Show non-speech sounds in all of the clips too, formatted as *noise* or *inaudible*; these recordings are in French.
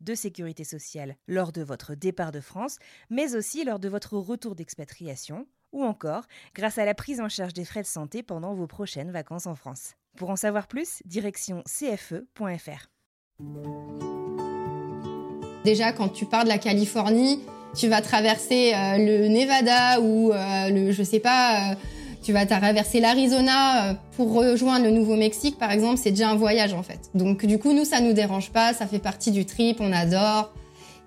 de sécurité sociale lors de votre départ de France, mais aussi lors de votre retour d'expatriation, ou encore grâce à la prise en charge des frais de santé pendant vos prochaines vacances en France. Pour en savoir plus, direction cfe.fr. Déjà, quand tu pars de la Californie, tu vas traverser euh, le Nevada ou euh, le, je sais pas, euh, tu vas traverser l'Arizona euh, pour rejoindre le Nouveau-Mexique, par exemple, c'est déjà un voyage en fait. Donc du coup, nous, ça nous dérange pas, ça fait partie du trip, on adore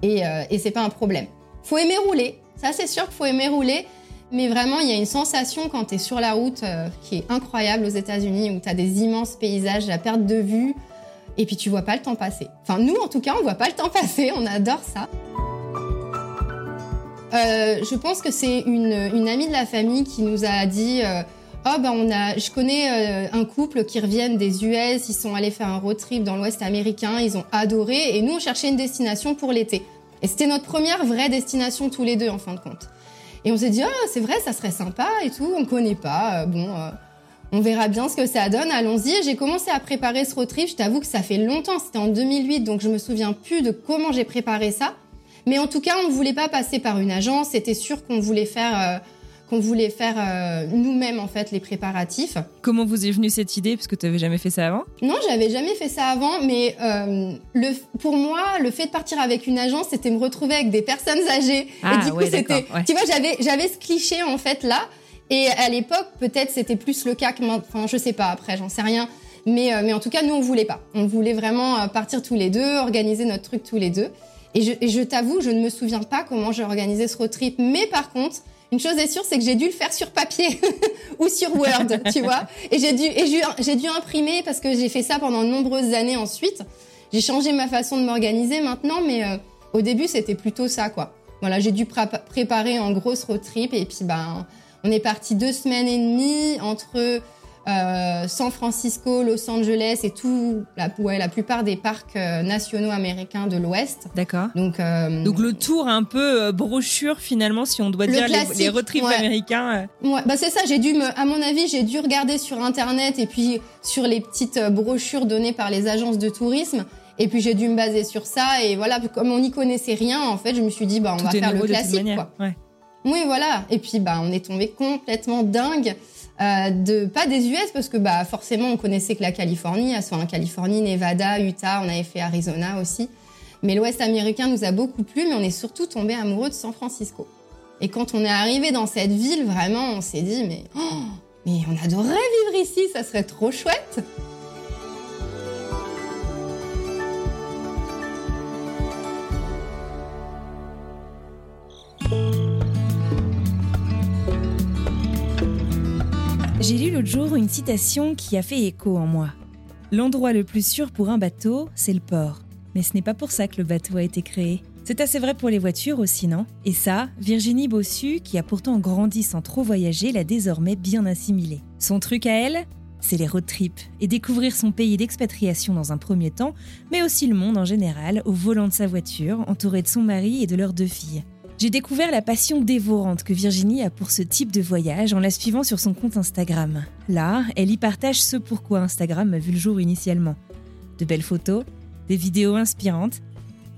et, euh, c'est pas un problème. Faut aimer rouler, ça c'est sûr qu'il faut aimer rouler. Mais vraiment, il y a une sensation quand tu es sur la route euh, qui est incroyable aux États-Unis, où tu as des immenses paysages à perte de vue, et puis tu vois pas le temps passer. Enfin, nous, en tout cas, on voit pas le temps passer, on adore ça. Euh, je pense que c'est une, amie de la famille qui nous a dit euh, Oh, ben on a, je connais euh, un couple qui reviennent des US, ils sont allés faire un road trip dans l'Ouest américain, ils ont adoré, et nous, on cherchait une destination pour l'été. Et c'était notre première vraie destination tous les deux, en fin de compte. Et on s'est dit, oh, c'est vrai, ça serait sympa et tout, on connaît pas, bon, on verra bien ce que ça donne, allons-y. J'ai commencé à préparer ce road trip, je t'avoue que ça fait longtemps, c'était en 2008, donc je me souviens plus de comment j'ai préparé ça. Mais en tout cas, on ne voulait pas passer par une agence, c'était sûr qu'on voulait faire, euh, qu'on voulait faire euh, nous-mêmes, en fait, les préparatifs. Comment vous est venue cette idée? Parce que tu n'avais jamais fait ça avant? Non, j'avais jamais fait ça avant, mais euh, le, pour moi, le fait de partir avec une agence, c'était me retrouver avec des personnes âgées. Ah, et du coup, ouais, c'était, d'accord, ouais. tu vois, j'avais, j'avais ce cliché en fait là. Et à l'époque, peut-être c'était plus le cas que maintenant. Enfin, je sais pas. Après, j'en sais rien. Mais, euh, mais en tout cas, nous, on voulait pas. On voulait vraiment partir tous les deux, organiser notre truc tous les deux. Et je, je t'avoue, je ne me souviens pas comment j'ai organisé ce road trip. Mais par contre, une chose est sûre, c'est que j'ai dû le faire sur papier *laughs* ou sur Word, tu vois. Et j'ai dû, et j'ai, dû imprimer parce que j'ai fait ça pendant de nombreuses années ensuite. J'ai changé ma façon de m'organiser maintenant, mais euh, au début, c'était plutôt ça, quoi. Voilà, j'ai dû pré- préparer en grosse road trip et puis ben, on est parti deux semaines et demie entre euh, San Francisco, Los Angeles et tout, la, ouais, la plupart des parcs euh, nationaux américains de l'Ouest. D'accord. Donc, euh, Donc le tour un peu euh, brochure finalement, si on doit Le dire les, les road trips ouais. américains. euh. Ouais, bah c'est ça, j'ai dû me, à mon avis, j'ai dû regarder sur internet et puis sur les petites brochures données par les agences de tourisme. Et puis j'ai dû me baser sur ça et voilà, comme on n'y connaissait rien, en fait, je me suis dit bah on Tout va faire le classique quoi. Ouais. Oui, voilà. Et puis bah on est tombé complètement dingue euh, de pas des US parce que bah forcément on connaissait que la Californie, soit en Californie, Nevada, Utah, on avait fait Arizona aussi. Mais l'Ouest américain nous a beaucoup plu, mais on est surtout tombé amoureux de San Francisco. Et quand on est arrivé dans cette ville, vraiment, on s'est dit mais oh, mais on adorerait vivre ici, ça serait trop chouette. J'ai lu l'autre jour une citation qui a fait écho en moi. L'endroit le plus sûr pour un bateau, c'est le port. Mais ce n'est pas pour ça que le bateau a été créé. C'est assez vrai pour les voitures aussi, non? Et ça, Virginie Bossu, qui a pourtant grandi sans trop voyager, l'a désormais bien assimilé. Son truc à elle c'est les road trips et découvrir son pays d'expatriation dans un premier temps, mais aussi le monde en général au volant de sa voiture, entourée de son mari et de leurs deux filles. J'ai découvert la passion dévorante que Virginie a pour ce type de voyage en la suivant sur son compte Instagram. Là, elle y partage ce pourquoi Instagram a vu le jour initialement. De belles photos, des vidéos inspirantes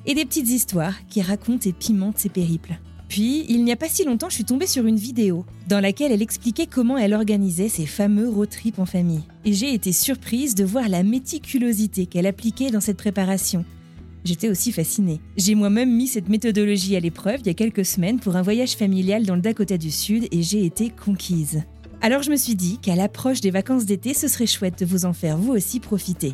et des petites histoires qui racontent et pimentent ses périples. Puis, il n'y a pas si longtemps, je suis tombée sur une vidéo dans laquelle elle expliquait comment elle organisait ses fameux road trips en famille. Et j'ai été surprise de voir la méticulosité qu'elle appliquait dans cette préparation. J'étais aussi fascinée. J'ai moi-même mis cette méthodologie à l'épreuve il y a quelques semaines pour un voyage familial dans le Dakota du Sud et j'ai été conquise. Alors je me suis dit qu'à l'approche des vacances d'été, ce serait chouette de vous en faire vous aussi profiter.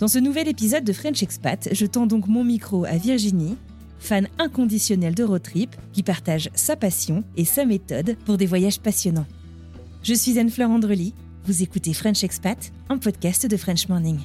Dans ce nouvel épisode de French Expat, je tends donc mon micro à Virginie, fan inconditionnelle de road trip, qui partage sa passion et sa méthode pour des voyages passionnants. Je suis Anne-Fleur Andrely, vous écoutez French Expat, un podcast de French Morning.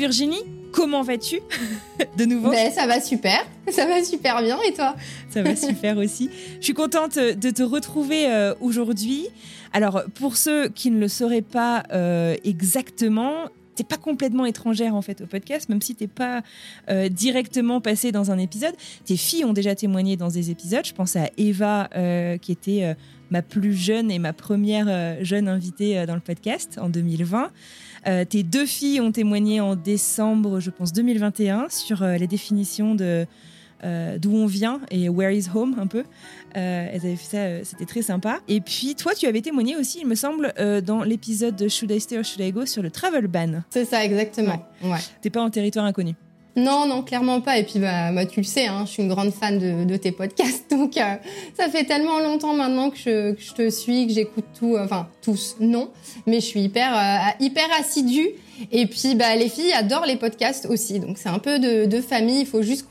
Virginie, comment vas-tu *laughs* De nouveau ben, Ça va super, ça va super bien et toi Ça va *laughs* super aussi. Je suis contente de te retrouver euh, aujourd'hui. Alors, pour ceux qui ne le sauraient pas euh, exactement, pas complètement étrangère en fait au podcast, même si t'es pas euh, directement passée dans un épisode. Tes filles ont déjà témoigné dans des épisodes. Je pense à Eva, qui était ma plus jeune et ma première jeune invitée dans le podcast en 2020. Euh, tes deux filles ont témoigné en décembre, je pense, 2021 sur euh, les définitions de euh, d'où on vient et where is home un peu. elles avaient fait ça, c'était très sympa. Et puis toi, tu avais témoigné aussi, il me semble, dans l'épisode de Should I Stay or Should I Go sur le travel ban. C'est ça, exactement. Ouais. T'es pas en territoire inconnu. Non, non, clairement pas. Et puis, bah, bah tu le sais, hein, je suis une grande fan de, tes podcasts. *laughs* Donc, euh, ça fait tellement longtemps maintenant que je, te suis, que j'écoute tout. Euh, enfin, tous, non. Mais je suis hyper, euh, hyper assidue. Et puis, bah, les filles adorent les podcasts aussi. Donc, c'est un peu de, famille. Il faut juste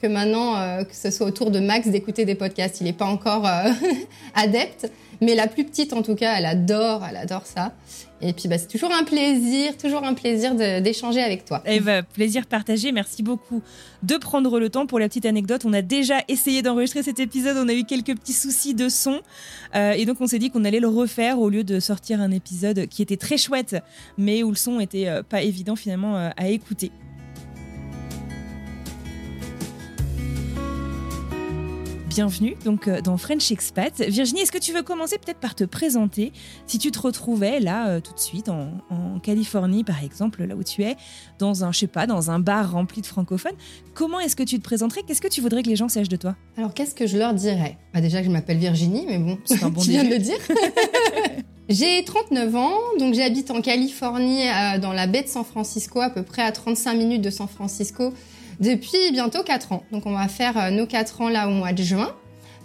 que maintenant, que ce soit autour de Max d'écouter des podcasts. Il n'est pas encore *laughs* adepte. Mais la plus petite, en tout cas, elle adore, elle adore ça. Et puis, bah, c'est toujours un plaisir, toujours un plaisir d'échanger avec toi. Eh bah, plaisir partagé. Merci beaucoup de prendre le temps. Pour la petite anecdote, on a déjà essayé d'enregistrer cet épisode. On a eu quelques petits soucis de son. Euh, et donc, on s'est dit qu'on allait le refaire au lieu de sortir un épisode qui était très chouette, mais où le son était euh, pas évident finalement euh, à écouter. Bienvenue donc euh, dans French Expat. Virginie, est-ce que tu veux commencer peut-être par te présenter? Si tu te retrouvais là euh, tout de suite en, Californie par exemple, là où tu es, dans un je sais pas, dans un bar rempli de francophones, comment est-ce que tu te présenterais? Qu'est-ce que tu voudrais que les gens sachent de toi? Alors qu'est-ce que je leur dirais? Bah, déjà que je m'appelle Virginie, mais bon, c'est un *laughs* bon tu viens de le dire. *laughs* J'ai 39 ans, donc j'habite en Californie, euh, dans la baie de San Francisco, à peu près à 35 minutes de San Francisco depuis bientôt 4 ans. Donc on va faire euh, nos 4 ans là au mois de juin.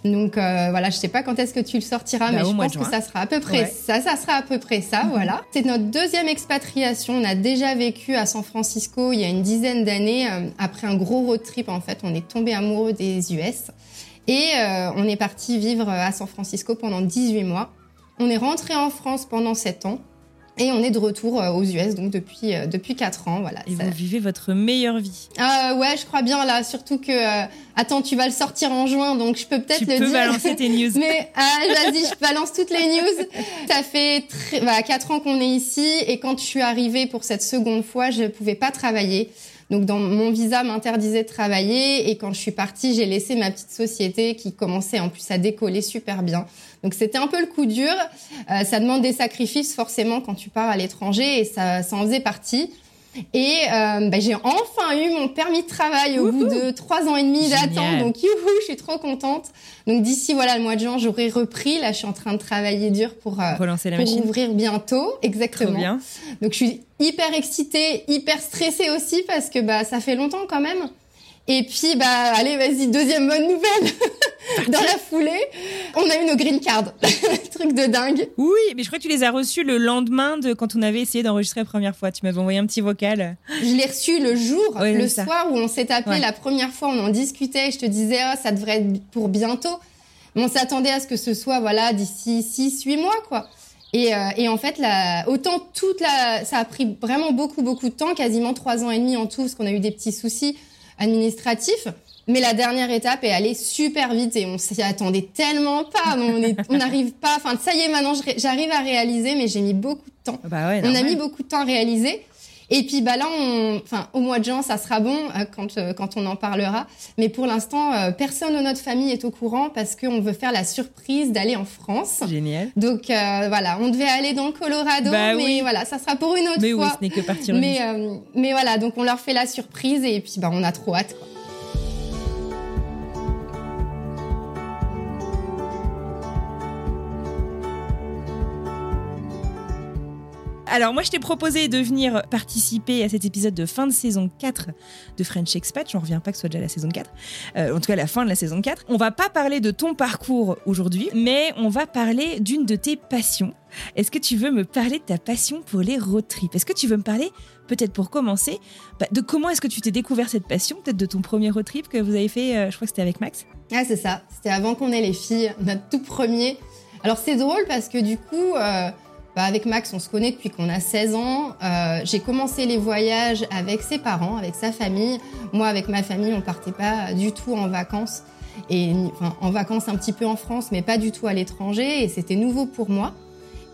Donc euh, voilà, je sais pas quand est-ce que tu le sortiras, bah, mais je pense que ça sera à peu près ça. Ça sera à peu près ça, mhm. voilà. C'est notre deuxième expatriation. On a déjà vécu à San Francisco il y a une dizaine d'années. Euh, après un gros road trip, en fait, on est tombé amoureux des US et on est parti vivre à San Francisco pendant 18 mois. On est rentré en France pendant 7 ans. Et on est de retour euh, aux US donc depuis euh, depuis quatre ans voilà. Et vous vivez votre meilleure vie. Euh, ouais, je crois bien là, surtout que euh, attends, tu vas le sortir en juin donc je peux peut-être le dire. Tu peux balancer tes *laughs* news. Mais ah, vas-y, je balance toutes les news. Ça fait bah, quatre ans qu'on est ici et quand je suis arrivée pour cette seconde fois, je pouvais pas travailler. Donc dans mon visa m'interdisait de travailler et quand je suis partie, j'ai laissé ma petite société qui commençait en plus à décoller super bien. Donc c'était un peu le coup dur. Euh, ça demande des sacrifices forcément quand tu pars à l'étranger et ça, ça en faisait partie. Et euh, bah, j'ai enfin eu mon permis de travail au bout de trois ans et demi d'attente. Donc youhou, je suis trop contente. Donc d'ici voilà le mois de juin, j'aurai repris. Là, je suis en train de travailler dur pour euh, relancer la pour machine. ouvrir bientôt. Exactement. bien. Donc je suis hyper excitée, hyper stressée aussi parce que bah ça fait longtemps quand même. Et puis, bah, allez, vas-y, deuxième bonne nouvelle. *laughs* Dans la foulée, on a eu nos green cards. *laughs* Truc de dingue. Oui, mais je crois que tu les as reçus le lendemain de quand on avait essayé d'enregistrer la première fois. Tu m'avais envoyé un petit vocal. Je l'ai reçu le jour, le soir où on s'est appelé la première fois. On en discutait. Je te disais, oh, ça devrait être pour bientôt. Mais on s'attendait à ce que ce soit, voilà, d'ici 6, 8 mois, quoi. Et, euh, et, en fait, la, autant toute la, ça a pris vraiment beaucoup, beaucoup de temps, quasiment trois ans et demi en tout, parce qu'on a eu des petits soucis administratif. Mais la dernière étape est allée super vite et on s'y attendait tellement pas. On n'arrive pas. Enfin, ça y est, maintenant j'arrive à réaliser, mais j'ai mis beaucoup de temps. Bah on a mis beaucoup de temps à réaliser. Et puis bah là, on, enfin au mois de juin, ça sera bon euh, quand euh, quand on en parlera. Mais pour l'instant, euh, personne de notre famille est au courant parce qu'on veut faire la surprise d'aller en France. Génial. Donc voilà, on devait aller dans le Colorado, Bah mais oui. voilà, ça sera pour une autre Mais oui, fois. ce n'est que partir mais euh, mais voilà, donc on leur fait la surprise et puis bah on a trop hâte. Quoi. Alors moi je t'ai proposé de venir participer à cet épisode de fin de saison 4 de French Expat, j'en reviens pas que ce soit déjà la saison 4, Euh, en tout cas la fin de la saison 4. On va pas parler de ton parcours aujourd'hui, mais on va parler d'une de tes passions. Est-ce que tu veux me parler de ta passion pour les road trips? Est-ce que tu veux me parler, peut-être pour commencer, bah, de comment est-ce que tu t'es découvert cette passion, peut-être de ton premier road trip que vous avez fait, euh, je crois que c'était avec Max? Ah c'est ça, c'était avant qu'on ait les filles, notre tout premier. Alors c'est drôle parce que du coup, euh, bah, avec Max, on se connaît depuis qu'on a 16 ans. Euh, J'ai commencé les voyages avec ses parents, avec sa famille. Moi, avec ma famille, on partait pas du tout en vacances. Et enfin, en vacances un petit peu en France, mais pas du tout à l'étranger. Et c'était nouveau pour moi.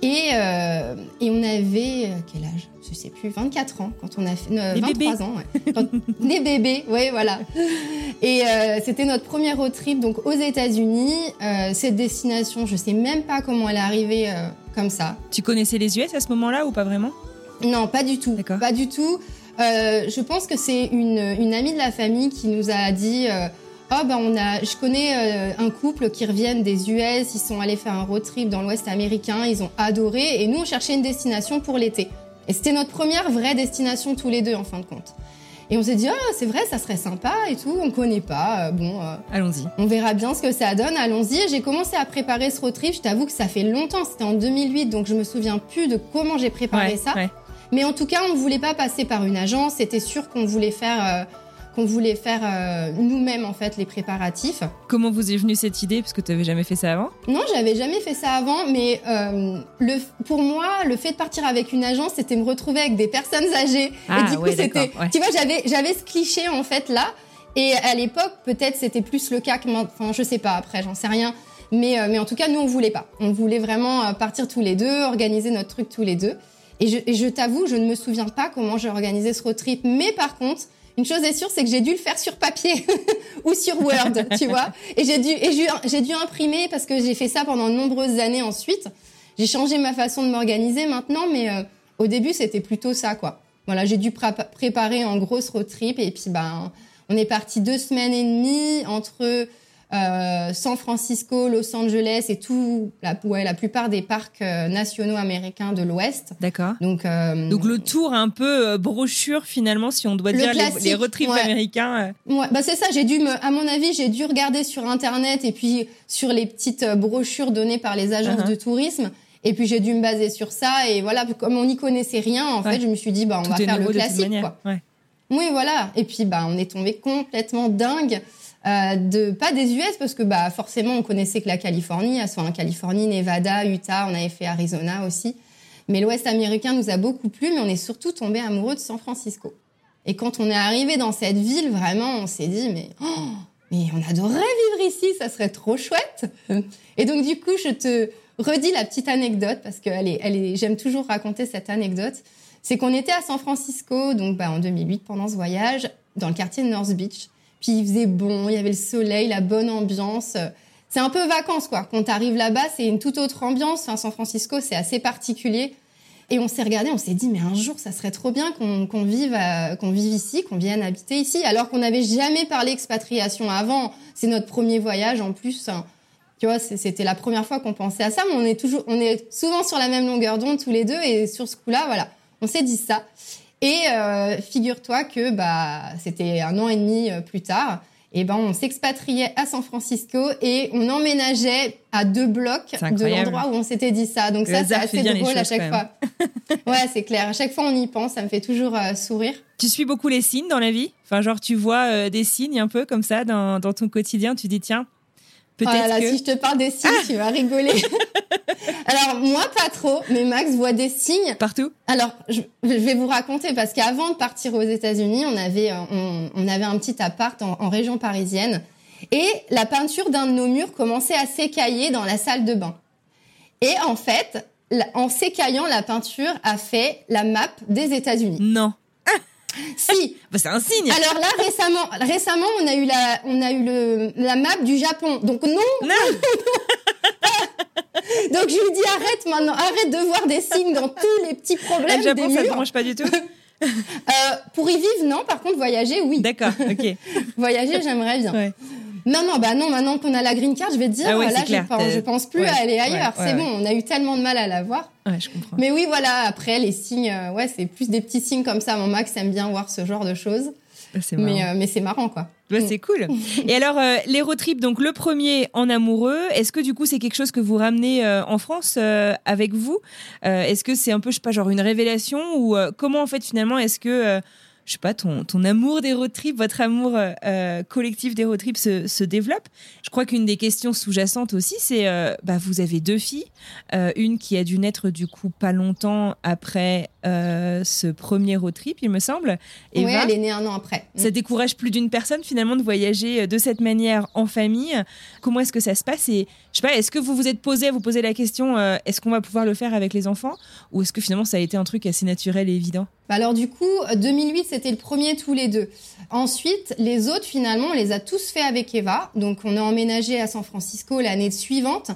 Et, euh, et on avait euh, quel âge? Je sais plus, 24 ans quand on a fait euh, Les 23 bébés. ans, ouais. Quand- *laughs* des bébés, ouais, voilà. Et euh, c'était notre premier road trip donc aux États-Unis. Euh, cette destination, je sais même pas comment elle est arrivée euh, comme ça. Tu connaissais les US à ce moment-là ou pas vraiment? Non, pas du tout. D'accord. Pas du tout. Euh, je pense que c'est une, une amie de la famille qui nous a dit euh, Oh, ben on a, je connais euh, un couple qui reviennent des US, ils sont allés faire un road trip dans l'Ouest américain, ils ont adoré, et nous on cherchait une destination pour l'été. Et c'était notre première vraie destination tous les deux en fin de compte. Et on s'est dit oh c'est vrai, ça serait sympa et tout, on connaît pas, euh, bon. euh, Allons-y. on verra bien ce que ça donne, allons-y. J'ai commencé à préparer ce road trip, je t'avoue que ça fait longtemps, c'était en 2008, donc je me souviens plus de comment j'ai préparé Ouais, ça. ouais. Mais en tout cas, on ne voulait pas passer par une agence. C'était sûr qu'on voulait faire, euh, qu'on voulait faire euh, nous-mêmes en fait les préparatifs. Comment vous est venue cette idée Parce que tu n'avais jamais fait ça avant? Non, j'avais jamais fait ça avant, mais euh, le, pour moi, le fait de partir avec une agence, c'était me retrouver avec des personnes âgées. Ah, et du coup, ouais, c'était, d'accord, ouais. tu vois, j'avais, j'avais ce cliché en fait là. Et à l'époque, peut-être c'était plus le cas que maintenant. Enfin, je sais pas. Après, j'en sais rien. Mais, euh, mais en tout cas, nous, on voulait pas. On voulait vraiment partir tous les deux, organiser notre truc tous les deux. Et je, et je t'avoue, je ne me souviens pas comment j'ai organisé ce road trip. Mais par contre, une chose est sûre, c'est que j'ai dû le faire sur papier *laughs* ou sur Word, tu vois. Et j'ai dû, et j'ai, dû imprimer parce que j'ai fait ça pendant de nombreuses années ensuite. J'ai changé ma façon de m'organiser maintenant, mais euh, au début, c'était plutôt ça, quoi. Voilà, j'ai dû prépa- préparer en grosse road trip et puis ben, on est parti deux semaines et demie entre euh, San Francisco, Los Angeles et tout, la, ouais, la plupart des parcs euh, nationaux américains de l'Ouest. D'accord. Donc, euh, Donc le tour un peu euh, brochure finalement, si on doit Le dire les, les road trips ouais. américains. euh. Ouais, bah c'est ça. J'ai dû me, à mon avis, j'ai dû regarder sur internet et puis sur les petites brochures données par les agences Uh-huh. de tourisme. Et puis j'ai dû me baser sur ça. Et voilà, comme on n'y connaissait rien, en Ouais. fait, je me suis dit, bah on Tout va faire le classique, quoi. Ouais. Oui, voilà. Et puis bah on est tombé complètement dingue. Euh, de pas des US parce que bah forcément on connaissait que la Californie, soit en Californie, Nevada, Utah, on avait fait Arizona aussi. Mais l'Ouest américain nous a beaucoup plu, mais on est surtout tombé amoureux de San Francisco. Et quand on est arrivé dans cette ville, vraiment, on s'est dit mais oh, mais on adorerait vivre ici, ça serait trop chouette. Et donc du coup, je te redis la petite anecdote parce que elle est, elle est, j'aime toujours raconter cette anecdote. C'est qu'on était à San Francisco, donc bah, en 2008 pendant ce voyage, dans le quartier de North Beach. Puis il faisait bon, il y avait le soleil, la bonne ambiance. C'est un peu vacances quoi. Quand t'arrives là-bas, c'est une toute autre ambiance. Enfin, San Francisco, c'est assez particulier. Et on s'est regardé, on s'est dit mais un jour ça serait trop bien qu'on vive à- qu'on vive ici, qu'on vienne habiter ici, alors qu'on n'avait jamais parlé expatriation avant. C'est notre premier voyage en plus. Tu vois, c'était la première fois qu'on pensait à ça, mais on est toujours, on est souvent sur la même longueur d'onde tous les deux, et sur ce coup-là, voilà, on s'est dit ça. Et euh, figure-toi que bah c'était un an et demi euh, plus tard, et ben on s'expatriait à San Francisco et on emménageait à deux blocs de l'endroit où on s'était dit ça. Donc Le ça c'est assez drôle à chaque fois. *laughs* *laughs* ouais, c'est clair. À chaque fois on y pense, ça me fait toujours euh, sourire. Tu suis beaucoup les signes dans la vie? Enfin, genre, tu vois euh, des signes un peu comme ça dans, dans ton quotidien. Tu dis, tiens, peut-être Oh là là, que. si je te parle des signes, tu vas rigoler. *laughs* Alors moi pas trop, mais Max voit des signes. Partout Alors, je, je vais vous raconter parce qu'avant de partir aux États-Unis, on avait euh, on, on avait un petit appart en, en région parisienne et la peinture d'un de nos murs commençait à s'écailler dans la salle de bain. Et en fait, en s'écaillant, la peinture a fait la map des États-Unis. Non. Si. Bah, c'est un signe. Alors là, récemment, récemment, on a eu la, on a eu le, la map du Japon. Donc non. Non. *laughs* Donc je lui dis arrête maintenant, arrête de voir des signes dans tous les petits Ah, problèmes le Japon, des ça murs. branche pas du tout. *laughs* Euh, pour y vivre, non. Par contre, voyager, oui. D'accord, ok. *laughs* Voyager, j'aimerais bien. Ouais. Non, non, bah non, maintenant qu'on a la green card, je vais te dire, Ah ouais, là, c'est je, pense, je pense plus ouais, à aller ailleurs. ouais, c'est bon, on a eu tellement de mal à l'avoir. Ouais, je comprends. Mais oui, voilà, après, les signes, euh, ouais, c'est plus des petits signes comme ça. Mon Max aime bien voir ce genre de choses. Ah. Mais, euh, mais c'est marrant, quoi. Bah, c'est cool. *laughs* Et alors, euh, les road trips, donc le premier en amoureux, est-ce que du coup c'est quelque chose que vous ramenez euh, en France avec vous? Est-ce que c'est un peu, je sais pas, genre une révélation ou comment en fait finalement est-ce que, je sais pas, ton, ton amour des road trips, votre amour euh, euh, collectif des road trips se, se développe Je crois qu'une des questions sous-jacentes aussi, c'est, euh, bah, vous avez deux filles, euh, une qui a dû naître du coup pas longtemps après ce premier road trip, il me semble. Eva, elle est née un an après. ça décourage plus d'une personne finalement de voyager de cette manière en famille. Comment est-ce que ça se passe Et je sais pas, est-ce que vous vous êtes posé vous poser la question est-ce qu'on va pouvoir le faire avec les enfants? Ou est-ce que finalement ça a été un truc assez naturel et évident? Bah alors du coup, 2008, c'était le premier tous les deux. Ensuite, les autres, finalement, on les a tous fait avec Eva. Donc, on a emménagé à San Francisco l'année suivante.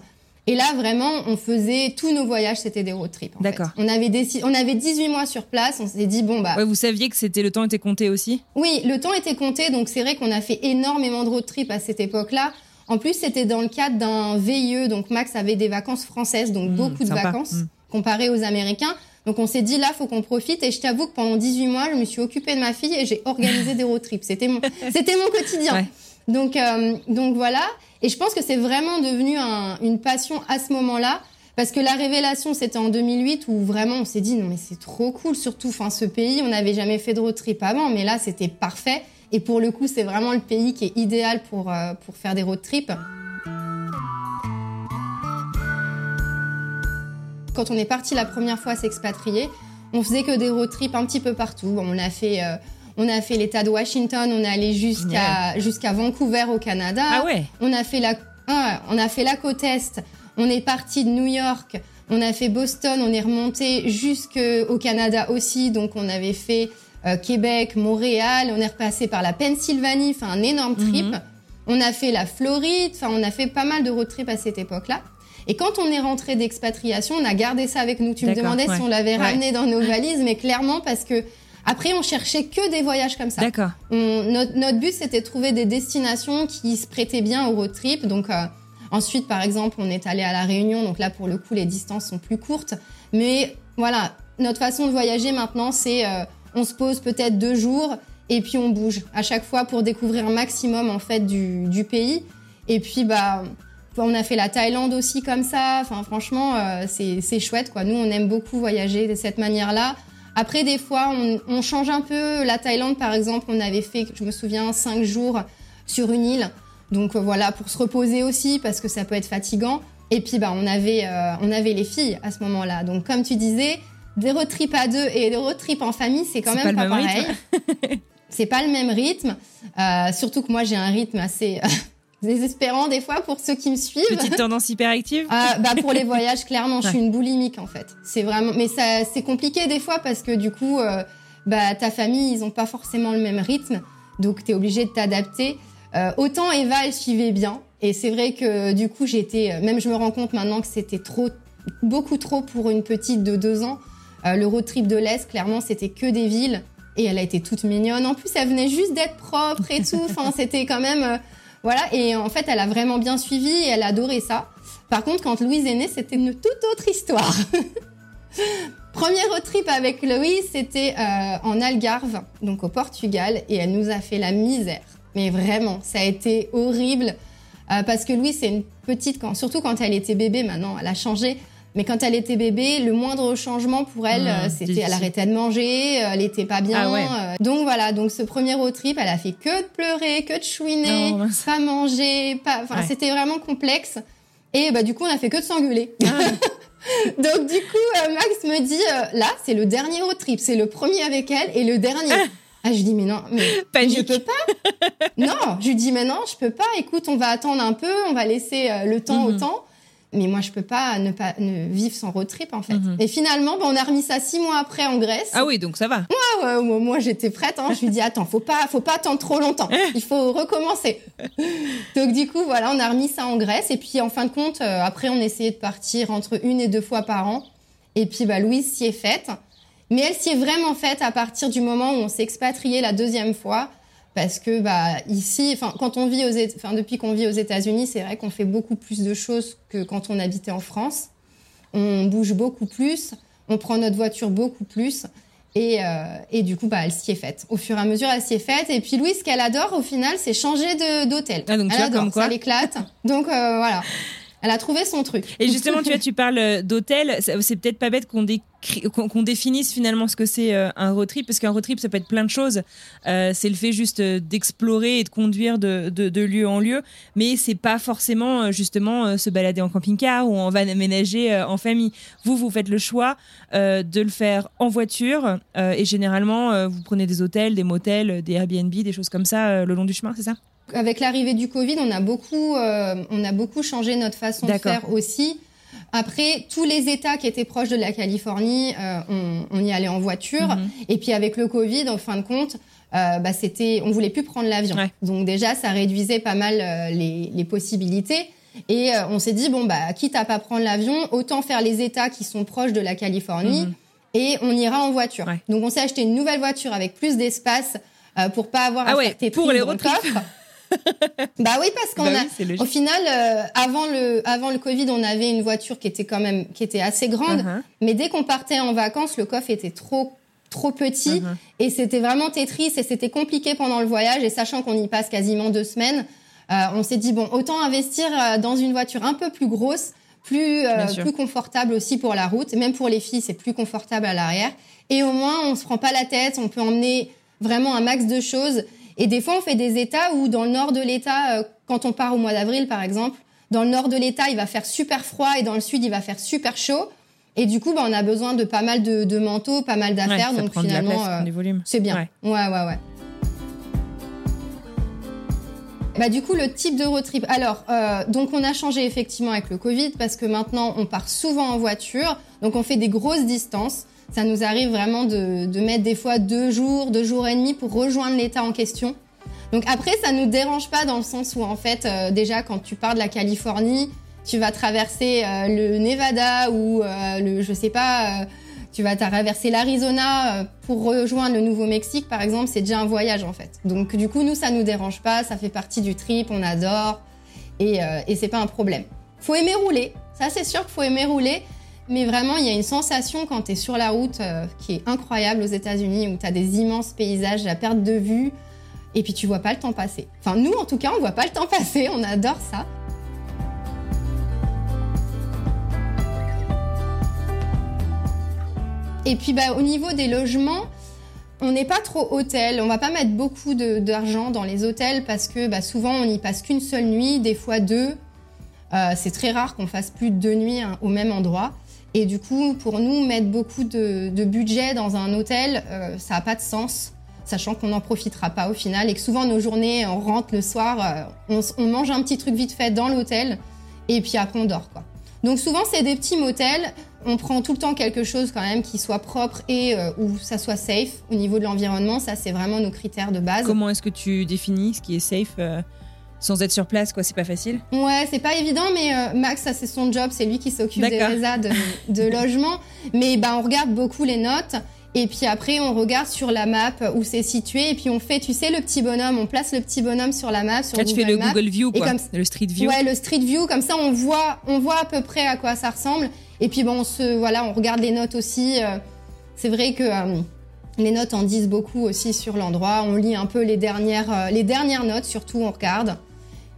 Et là, vraiment, on faisait tous nos voyages, c'était des road trips. D'accord. On avait on avait 18 mois sur place. On s'est dit bon bah Ouais, Vous saviez que c'était le temps était compté aussi? Oui, le temps était compté. Donc c'est vrai qu'on a fait énormément de road trips à cette époque-là. En plus, c'était dans le cadre d'un VIE. Donc Max avait des vacances françaises, donc Mmh, beaucoup de sympa. vacances Mmh. comparé aux Américains. Donc on s'est dit là, faut qu'on profite. Et je t'avoue que pendant 18 mois, je me suis occupée de ma fille et j'ai organisé des road trips. C'était mon, *laughs* c'était mon quotidien. Ouais. Donc, euh, donc voilà. Et je pense que c'est vraiment devenu un- une passion à ce moment-là. Parce que la révélation, c'était en 2008 où vraiment on s'est dit non mais c'est trop cool, surtout enfin ce pays, on n'avait jamais fait de road trip avant, mais là c'était parfait. Et pour le coup, c'est vraiment le pays qui est idéal pour euh, pour faire des road trips. Quand on est parti la première fois s'expatrier, on faisait que des road trips un petit peu partout. Bon, on a fait euh, on a fait l'État de Washington, on est allé jusqu'à Vancouver au Canada. Ah ouais On a fait la, ah, on a fait la côte est. On est parti de New York. On a fait Boston. On est remonté jusqu'au Canada aussi. Donc on avait fait euh, Québec, Montréal. On est repassé par la Pennsylvanie. Enfin un énorme trip. Mhm. On a fait la Floride. Enfin on a fait pas mal de road trips à cette époque-là. Et quand on est rentré d'expatriation, on a gardé ça avec nous. Tu me demandais ouais. si on l'avait Ouais. ramené dans nos valises, mais clairement parce que après on cherchait que des voyages comme ça. D'accord. Notre, notre but, c'était de trouver des destinations qui se prêtaient bien au road trip. Donc, euh, ensuite, par exemple, on est allé à La Réunion. Donc là, pour le coup, les distances sont plus courtes. Mais voilà, notre façon de voyager maintenant, c'est euh, on se pose peut-être deux jours et puis on bouge à chaque fois pour découvrir un maximum en fait du, du pays. Et puis, bah, on a fait la Thaïlande aussi comme ça. Enfin, franchement, euh, c'est c'est chouette, quoi. Nous, on aime beaucoup voyager de cette manière-là. Après, des fois, on, on change un peu. La Thaïlande, par exemple, on avait fait, je me souviens, cinq jours sur une île. Donc euh, voilà, pour se reposer aussi, parce que ça peut être fatigant. Et puis, bah, on avait, euh, on avait les filles à ce moment-là. Donc, comme tu disais, des road trips à deux et des road trips en famille, c'est quand même pas pas, même pareil. *laughs* c'est pas le même rythme. Euh, surtout que moi, j'ai un rythme assez *laughs* désespérant des fois pour ceux qui me suivent. Petite tendance hyperactive Ah, bah pour les voyages, clairement, je suis une boulimique en fait. C'est vraiment, mais ça, c'est compliqué des fois parce que du coup, euh, bah ta famille, ils ont pas forcément le même rythme, donc t'es obligé de t'adapter. Euh, autant Eva, elle suivait bien, et c'est vrai que du coup, j'étais, même je me rends compte maintenant que c'était trop, beaucoup trop pour une petite de deux ans. Euh, le road trip de l'Est, clairement, c'était que des villes. Et elle a été toute mignonne. En plus, elle venait juste d'être propre et tout. Enfin, *laughs* c'était quand même, euh, voilà. Et en fait, elle a vraiment bien suivi et elle a adoré ça. Par contre, quand Louise est née, c'était une toute autre histoire. *laughs* Premier road trip avec Louise, c'était euh, en Algarve, donc au Portugal, et elle nous a fait la misère. Mais vraiment, ça a été horrible euh, parce que Louise, c'est une petite, quand, surtout quand elle était bébé. Maintenant, elle a changé. Mais quand elle était bébé, le moindre changement pour elle, Mmh, euh, c'était difficile. elle arrêtait de manger, euh, elle était pas bien. Ah ouais. euh, donc voilà, donc ce premier road trip, elle a fait que de pleurer, que de chouiner, Oh, pas manger, pas. Enfin, Ouais. c'était vraiment complexe. Et bah du coup, on a fait que de s'engueuler. Ah. *laughs* Donc du coup, Max me dit là, c'est le dernier road trip, c'est le premier avec elle et le dernier. Ah, je dis mais non, mais Panique. je peux pas. *laughs* Non, je lui dis mais non, je peux pas. Écoute, on va attendre un peu, on va laisser le temps au temps. Mais moi, je peux pas ne pas ne vivre sans road trip, en fait. Mhm. Et finalement, ben, on a remis ça six mois après en Grèce. Ah oui, donc ça va. Ah ouais, moi, moi, j'étais prête. Hein. Je lui dis *laughs* attends, faut pas, faut pas attendre trop longtemps. Il faut recommencer. Donc du coup, voilà, on a remis ça en Grèce. Et puis en fin de compte, euh, après, on essayait de partir entre une et deux fois par an. Et puis bah Louise s'y est faite, mais elle s'y est vraiment faite à partir du moment où on s'est expatrié la deuxième fois. Parce que bah ici, enfin quand on vit aux, enfin depuis qu'on vit aux États-Unis, c'est vrai qu'on fait beaucoup plus de choses que quand on habitait en France. On bouge beaucoup plus, on prend notre voiture beaucoup plus. Et, euh, et du coup, bah, elle s'y est faite. Au fur et à mesure, elle s'y est faite. Et puis Louise, ce qu'elle adore, au final, c'est changer d'hôtel. Ah, donc tu elle vois, adore, comme quoi. ça l'éclate. Donc euh, voilà, elle a trouvé son truc. Et justement, tu vois, tu parles euh, d'hôtel. C'est peut-être pas bête qu'on définisse finalement ce que c'est euh, un road trip, parce qu'un road trip, ça peut être plein de choses. Euh, c'est le fait juste d'explorer et de conduire de, lieu en lieu, mais c'est pas forcément justement se balader en camping-car ou en van aménagé en famille. Vous, vous faites le choix de le faire en voiture et généralement, vous prenez des hôtels, des motels, des Airbnb, des choses comme ça le long du chemin, c'est ça? Avec l'arrivée du Covid, on a beaucoup, euh, on a beaucoup changé notre façon de faire aussi. Après, tous les États qui étaient proches de la Californie, euh, on, on y allait en voiture. Mhm. Et puis avec le Covid, en fin de compte, euh, bah, c'était, on voulait plus prendre l'avion. Ouais. Donc déjà, ça réduisait pas mal euh, les, les possibilités. Et euh, on s'est dit bon bah quitte à pas prendre l'avion, autant faire les États qui sont proches de la Californie Mhm. et on ira en voiture. Ouais. Donc on s'est acheté une nouvelle voiture avec plus d'espace euh, pour pas avoir Ah à ouais, faire tes pour les road. *laughs* *laughs* bah oui parce qu'on Bah a oui, au final euh, avant le avant le Covid, on avait une voiture qui était quand même qui était assez grande, Mhm. mais dès qu'on partait en vacances, le coffre était trop trop petit. Mhm. et c'était vraiment Tetris et c'était compliqué pendant le voyage. Et sachant qu'on y passe quasiment deux semaines, euh, on s'est dit bon autant investir euh, dans une voiture un peu plus grosse, plus euh, plus confortable aussi pour la route, même pour les filles c'est plus confortable à l'arrière. Et au moins on se prend pas la tête, on peut emmener vraiment un max de choses et des fois on fait des états où dans le nord de l'état euh, quand on part au mois d'avril par exemple, dans le nord de l'état il va faire super froid et dans le sud il va faire super chaud. Et du coup, bah, on a besoin de pas mal de, de manteaux, pas mal d'affaires. donc prend de la finalement, euh, c'est bien. Ouais. Ouais, ouais, ouais. Bah du coup le type de road trip. Alors euh, donc on a changé effectivement avec le Covid parce que maintenant on part souvent en voiture, donc on fait des grosses distances. Ça nous arrive vraiment de, mettre des fois deux jours, deux jours et demi pour rejoindre l'État en question. Donc après ça nous dérange pas dans le sens où en fait euh, déjà quand tu pars de la Californie, tu vas traverser euh, le Nevada ou euh, le je sais pas. euh, tu vas traverser l'Arizona pour rejoindre le Nouveau-Mexique, par exemple, c'est déjà un voyage en fait. Donc du coup, nous, ça nous dérange pas, ça fait partie du trip, on adore, et, et c'est pas un problème. Faut aimer rouler, ça c'est sûr qu'il faut aimer rouler, mais vraiment, il y a une sensation quand tu es sur la route euh, qui est incroyable aux États-Unis, où tu as des immenses paysages à perte de vue, et puis tu vois pas le temps passer. Enfin, nous, en tout cas, on voit pas le temps *laughs* passer, on adore ça. Et puis bah, au niveau des logements, on n'est pas trop hôtel. On va pas mettre beaucoup d'argent dans les hôtels parce que bah, souvent on n'y passe qu'une seule nuit, des fois deux. Euh, c'est très rare qu'on fasse plus de deux nuits hein, au même endroit. Et du coup, pour nous, mettre beaucoup de, budget dans un hôtel, euh, ça n'a pas de sens, sachant qu'on n'en profitera pas au final et que souvent nos journées, on rentre le soir, euh, on, mange un petit truc vite fait dans l'hôtel et puis après on dort. Donc souvent c'est des petits motels. On prend tout le temps quelque chose quand même qui soit propre et euh, où ça soit safe au niveau de l'environnement. Ça c'est vraiment nos critères de base. Comment est-ce que tu définis ce qui est safe sans être sur place quoi C'est pas facile. Ouais, c'est pas évident, mais euh, Max, ça c'est son job, c'est lui qui s'occupe des résas de, de *laughs* logement. Mais bah, on regarde beaucoup les notes. Et puis après, on regarde sur la map où c'est situé. Et puis on fait, tu sais, le petit bonhomme. On place le petit bonhomme sur la map, sur Là, tu fais le Maps. Google View quoi, comme- le Street View. Ouais, le street view, comme ça on voit, on voit à peu près à quoi ça ressemble. Et puis bon, on se, voilà, on regarde les notes aussi. euh, c'est vrai que euh, les notes en disent beaucoup aussi sur l'endroit. On lit un peu les dernières, les dernières notes, surtout on regarde.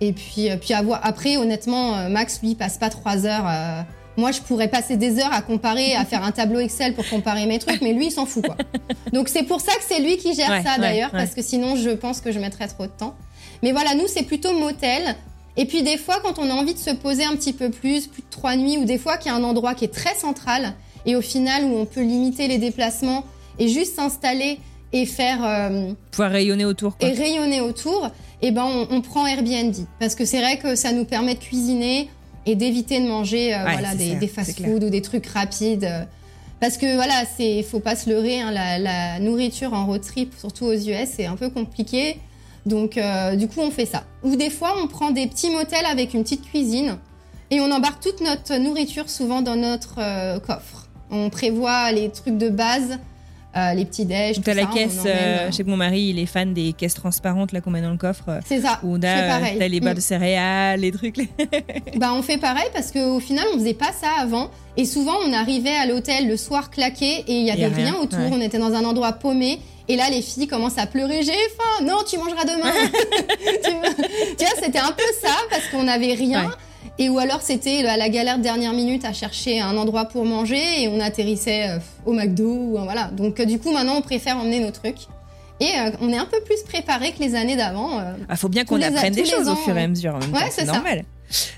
Et puis, euh, puis après, honnêtement, euh, Max lui passe pas trois heures. euh, moi, je pourrais passer des heures à comparer, à faire un tableau Excel pour comparer mes trucs, mais lui, il s'en fout quoi. Donc c'est pour ça que c'est lui qui gère Ouais, ça ouais, d'ailleurs, ouais. parce que sinon, je pense que je mettrais trop de temps. Mais voilà, nous, c'est plutôt motel. Et puis des fois, quand on a envie de se poser un petit peu plus, plus de trois nuits, ou des fois qu'il y a un endroit qui est très central, et au final où on peut limiter les déplacements et juste s'installer et faire euh, Pouvoir rayonner autour quoi. et rayonner autour, eh ben on, on prend Airbnb parce que c'est vrai que ça nous permet de cuisiner. et d'éviter de manger voilà, des, fast-food ou des trucs rapides. Parce que voilà, c'est faut pas se leurrer, hein, la, nourriture en road trip, surtout aux US, c'est un peu compliqué. Donc du coup, on fait ça. Ou des fois, on prend des petits motels avec une petite cuisine et on embarque toute notre nourriture souvent dans notre coffre. On prévoit les trucs de base euh, les petits déj. T'as la caisse. Euh, je sais que mon mari, il est fan des caisses transparentes là qu'on met dans le coffre. C'est ça. Où on a les bas de mm. céréales, les trucs. *laughs* bah on fait pareil parce qu'au final on faisait pas ça avant et souvent on arrivait à l'hôtel le soir claqué et il y avait rien, autour. On était dans un endroit paumé. Et là, les filles commencent à pleurer. J'ai faim. Non, tu mangeras demain. *laughs* *laughs* tu vois, c'était un peu ça parce qu'on n'avait rien. Et ou alors c'était la galère de dernière minute à chercher un endroit pour manger et on atterrissait euh, au McDo ou voilà. Donc euh, du coup maintenant on préfère emmener nos trucs. Et euh, on est un peu plus préparé que les années d'avant. Il ah, faut bien qu'on apprenne des choses au fur et à mesure. ouais, c'est normal.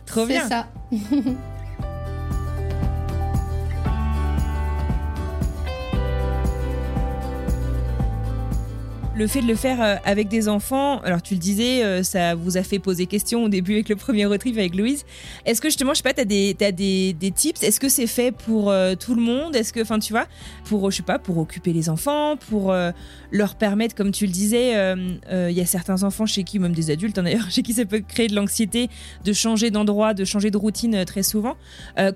Trop bien. C'est ça. *laughs* le fait de le faire euh, avec des enfants, alors tu le disais, euh, ça vous a fait poser question au début avec le premier retrieve avec Louise. Est-ce que justement, je sais pas, tu as, des, des, des tips? Est-ce que c'est fait pour euh, tout le monde? Est-ce que, enfin, tu vois, pour, je sais pas, pour occuper les enfants, pour leur permettre, comme tu le disais, il y a certains enfants chez qui, même des adultes hein, d'ailleurs, *laughs* chez qui ça peut créer de l'anxiété de changer d'endroit, de changer de routine très souvent.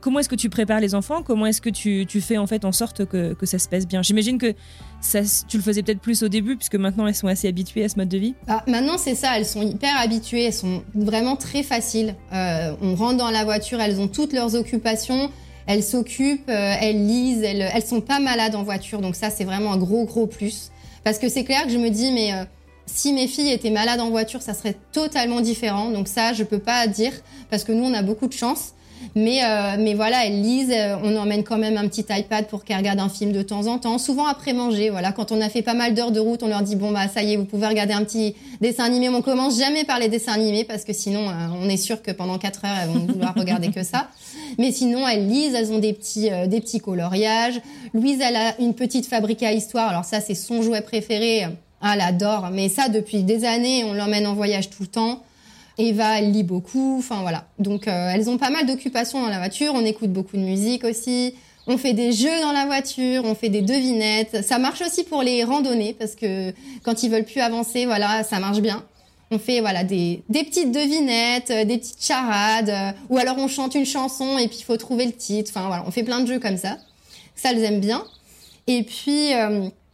comment est-ce que tu prépares les enfants? Comment est-ce que tu, tu, fais en fait en sorte que, que ça se passe bien? J'imagine que tu le faisais peut-être plus au début, puisque maintenant elles sont assez habituées à ce mode de vie ah, Maintenant, c'est ça, elles sont hyper habituées, elles sont vraiment très faciles. Euh, on rentre dans la voiture, elles ont toutes leurs occupations, elles s'occupent, euh, elles lisent, elles, elles sont pas malades en voiture, donc ça, c'est vraiment un gros, gros plus. Parce que c'est clair que je me dis, mais euh, si mes filles étaient malades en voiture, ça serait totalement différent. Donc ça, je peux pas dire, parce que nous, on a beaucoup de chance. Mais, euh, mais voilà, elles lisent. Euh, on emmène quand même un petit iPad pour qu'elles regardent un film de temps en temps, souvent après manger. Voilà, quand on a fait pas mal d'heures de route, on leur dit bon bah ça y est, vous pouvez regarder un petit dessin animé. On commence jamais par les dessins animés parce que sinon euh, on est sûr que pendant quatre heures elles vont vouloir regarder que ça. *laughs* Mais sinon elles lisent, elles ont des petits des petits coloriages. Louise elle a une petite fabrique à histoire. Alors ça c'est son jouet préféré. Ah, elle adore. Mais ça depuis des années, on l'emmène en voyage tout le temps. Eva, elle lit beaucoup. Enfin voilà. Donc euh, elles ont pas mal d'occupations dans la voiture. On écoute beaucoup de musique aussi. On fait des jeux dans la voiture, on fait des devinettes. Ça marche aussi pour les randonnées parce que quand ils veulent plus avancer, voilà, ça marche bien. On fait voilà des, des petites devinettes, euh, des petites charades, euh, ou alors on chante une chanson et puis il faut trouver le titre. Enfin voilà, on fait plein de jeux comme ça. Ça, elles aiment bien. Et puis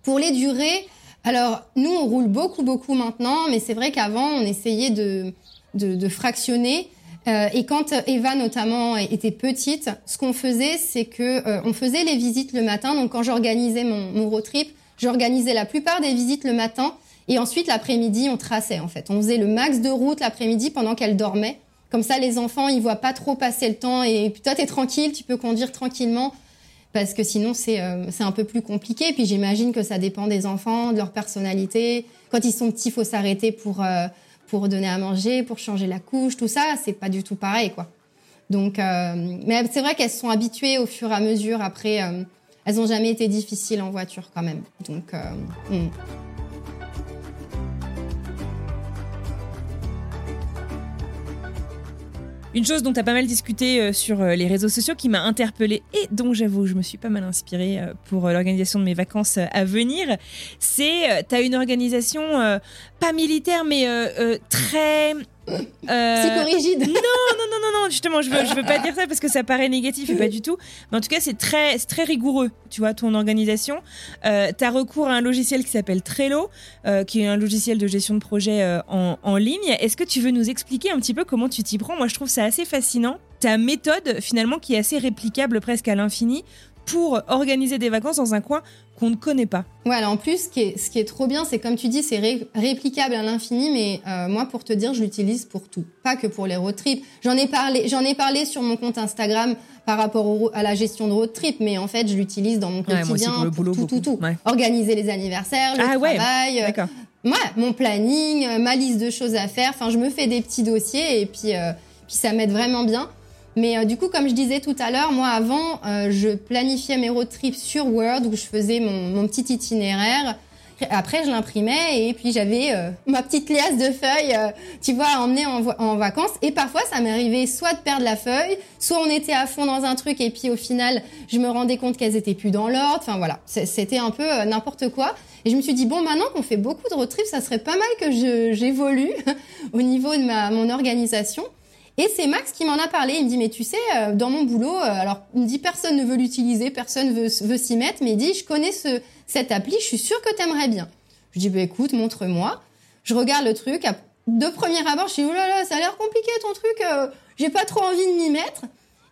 pour les durées, alors nous on roule beaucoup beaucoup maintenant, mais c'est vrai qu'avant on essayait de de, fractionner. Euh, et quand Eva notamment était petite, ce qu'on faisait, c'est que euh, on faisait les visites le matin. Donc quand j'organisais mon, mon road trip, j'organisais la plupart des visites le matin. Et ensuite l'après-midi, on traçait en fait. On faisait le max de route l'après-midi pendant qu'elle dormait. Comme ça, les enfants, ils voient pas trop passer le temps. Et puis toi, t'es tranquille, tu peux conduire tranquillement. Parce que sinon, c'est euh, un peu plus compliqué. Puis j'imagine que ça dépend des enfants, de leur personnalité. Quand ils sont petits, faut s'arrêter pour pour donner à manger, pour changer la couche, tout ça, c'est pas du tout pareil, quoi. Donc, euh, mais c'est vrai qu'elles sont habituées au fur et à mesure. Après, euh, elles ont jamais été difficiles en voiture, quand même. Donc, euh, hmm. Une chose dont tu as pas mal discuté euh, sur euh, les réseaux sociaux qui m'a interpellée et dont j'avoue je me suis pas mal inspirée euh, pour l'organisation de mes vacances à venir, c'est tu as une organisation pas militaire mais très euh... Psychorigide. Non, non, non, non, non, justement, je veux, je veux pas dire ça parce que ça paraît négatif et pas du tout. Mais en tout cas, c'est très, très rigoureux, tu vois, ton organisation. Euh, tu as recours à un logiciel qui s'appelle Trello, euh, qui est un logiciel de gestion de projet euh, en, en, ligne. Est-ce que tu veux nous expliquer un petit peu comment tu t'y prends? Moi, je trouve ça assez fascinant. Ta méthode, finalement, qui est assez réplicable presque à l'infini pour organiser des vacances dans un coin qu'on ne connaît pas. Ouais, alors en plus, ce qui est, ce qui est trop bien, c'est comme tu dis, c'est réplicable à l'infini, mais euh, moi, pour te dire, je l'utilise pour tout, pas que pour les road trips. J'en ai parlé, j'en ai parlé sur mon compte Instagram par rapport à la gestion de road trip, mais en fait, je l'utilise dans mon quotidien pour, le boulot, tout, tout, tout, Organiser les anniversaires, le ah, travail, ouais, euh, mon planning, euh, ma liste de choses à faire. Enfin, je me fais des petits dossiers et puis, puis ça m'aide vraiment bien. Mais euh, du coup, comme je disais tout à l'heure, moi avant, euh, je planifiais mes road trips sur Word où je faisais mon, mon petit itinéraire. Après, je l'imprimais et puis j'avais euh, *laughs* ma petite liasse de feuilles, euh, tu vois, à emmener en, en vacances. Et parfois, ça m'arrivait soit de perdre la feuille, soit on était à fond dans un truc et puis au final, je me rendais compte qu'elles étaient plus dans l'ordre. Enfin voilà, c'était un peu n'importe quoi. Et je me suis dit bon, maintenant qu'on fait beaucoup de road trips, ça serait pas mal que j'évolue *laughs* au niveau de ma mon organisation. Et c'est Max qui m'en a parlé. Il me dit, mais tu sais, euh, dans mon boulot, euh, alors il me dit, personne ne veut l'utiliser, personne veut, veut s'y mettre, mais il dit, je connais ce, cette appli, je suis sûre que t'aimerais bien. Je dis, bah écoute, montre-moi. Je regarde le truc. De premier abord, je dis, oh là là, ça a l'air compliqué ton truc, euh, j'ai pas trop envie de m'y mettre.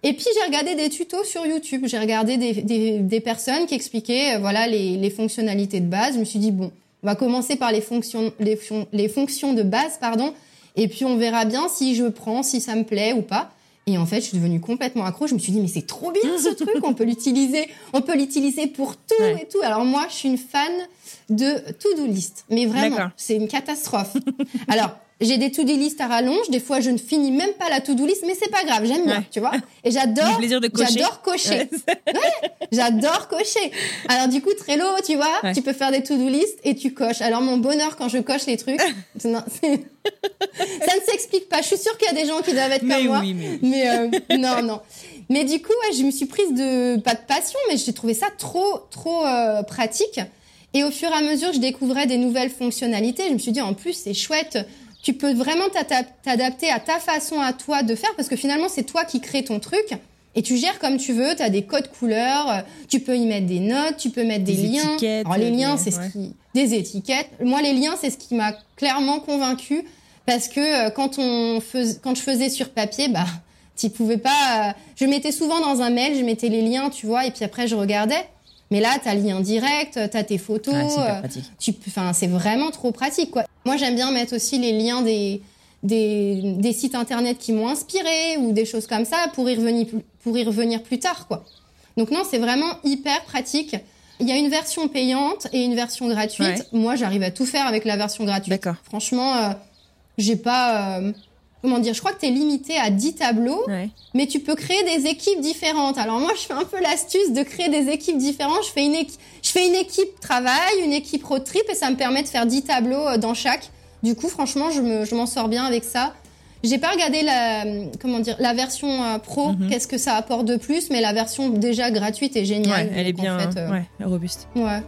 Et puis j'ai regardé des tutos sur YouTube, j'ai regardé des, des, des, personnes qui expliquaient voilà les, les, fonctionnalités de base. Je me suis dit bon, on va commencer par les fonctions les fonctions de base pardon et puis on verra bien si je prends, si ça me plaît ou pas. Et en fait, je suis devenue complètement accro. Je me suis dit, mais c'est trop bien ce *laughs* truc. On peut l'utiliser. On peut l'utiliser pour tout et tout. Alors moi, je suis une fan de to-do list. Mais vraiment, c'est une catastrophe. Alors, j'ai des to-do list à rallonge. Des fois, je ne finis même pas la to-do list, mais c'est pas grave. J'aime bien, tu vois. *laughs* Et j'adore. J'adore cocher. j'adore cocher. Alors du coup, Trello, tu vois, tu peux faire des to-do list et tu coches. Alors mon bonheur quand je coche les trucs, *laughs* non, ça ne s'explique pas. Je suis sûre qu'il y a des gens qui doivent être comme moi. Mais, euh, non, non. Mais du coup, ouais, je me suis prise de pas de passion, mais j'ai trouvé ça trop, trop euh, pratique. Et au fur et à mesure, je découvrais des nouvelles fonctionnalités. Je me suis dit, en plus, c'est chouette tu peux vraiment t'adapter à ta façon à toi de faire parce que finalement c'est toi qui crée ton truc et tu gères comme tu veux, tu as des codes couleurs, euh, tu peux y mettre des notes, tu peux mettre des, liens. Alors les liens, c'est ce qui des étiquettes. Moi les liens, c'est ce qui m'a clairement convaincu parce que euh, quand on fais... quand je faisais sur papier, bah *laughs* tu pouvais pas euh, je mettais souvent dans un mail, je mettais les liens, tu vois, et puis après je regardais. Mais là, tu as le lien direct, tu as tes photos. Ah, enfin, c'est vraiment trop pratique, quoi. Moi, j'aime bien mettre aussi les liens des, des, des sites internet qui m'ont inspiré ou des choses comme ça pour y revenir, pour y revenir plus tard, quoi. Donc non, c'est vraiment hyper pratique. Il y a une version payante et une version gratuite. Moi, j'arrive à tout faire avec la version gratuite. D'accord. Franchement, euh, j'ai pas. Euh, comment dire, je crois que tu es limité à 10 tableaux, mais tu peux créer des équipes différentes. Alors moi, je fais un peu l'astuce de créer des équipes différentes. Je fais une équipe, je fais une équipe travail, une équipe road trip et ça me permet de faire 10 tableaux euh, dans chaque. Du coup, franchement, je me, je m'en sors bien avec ça. J'ai pas regardé la, comment dire, la version euh, pro, mhm. qu'est-ce que ça apporte de plus, mais la version déjà gratuite est géniale. Ouais, elle est bien, fait, euh, ouais, robuste. Ouais.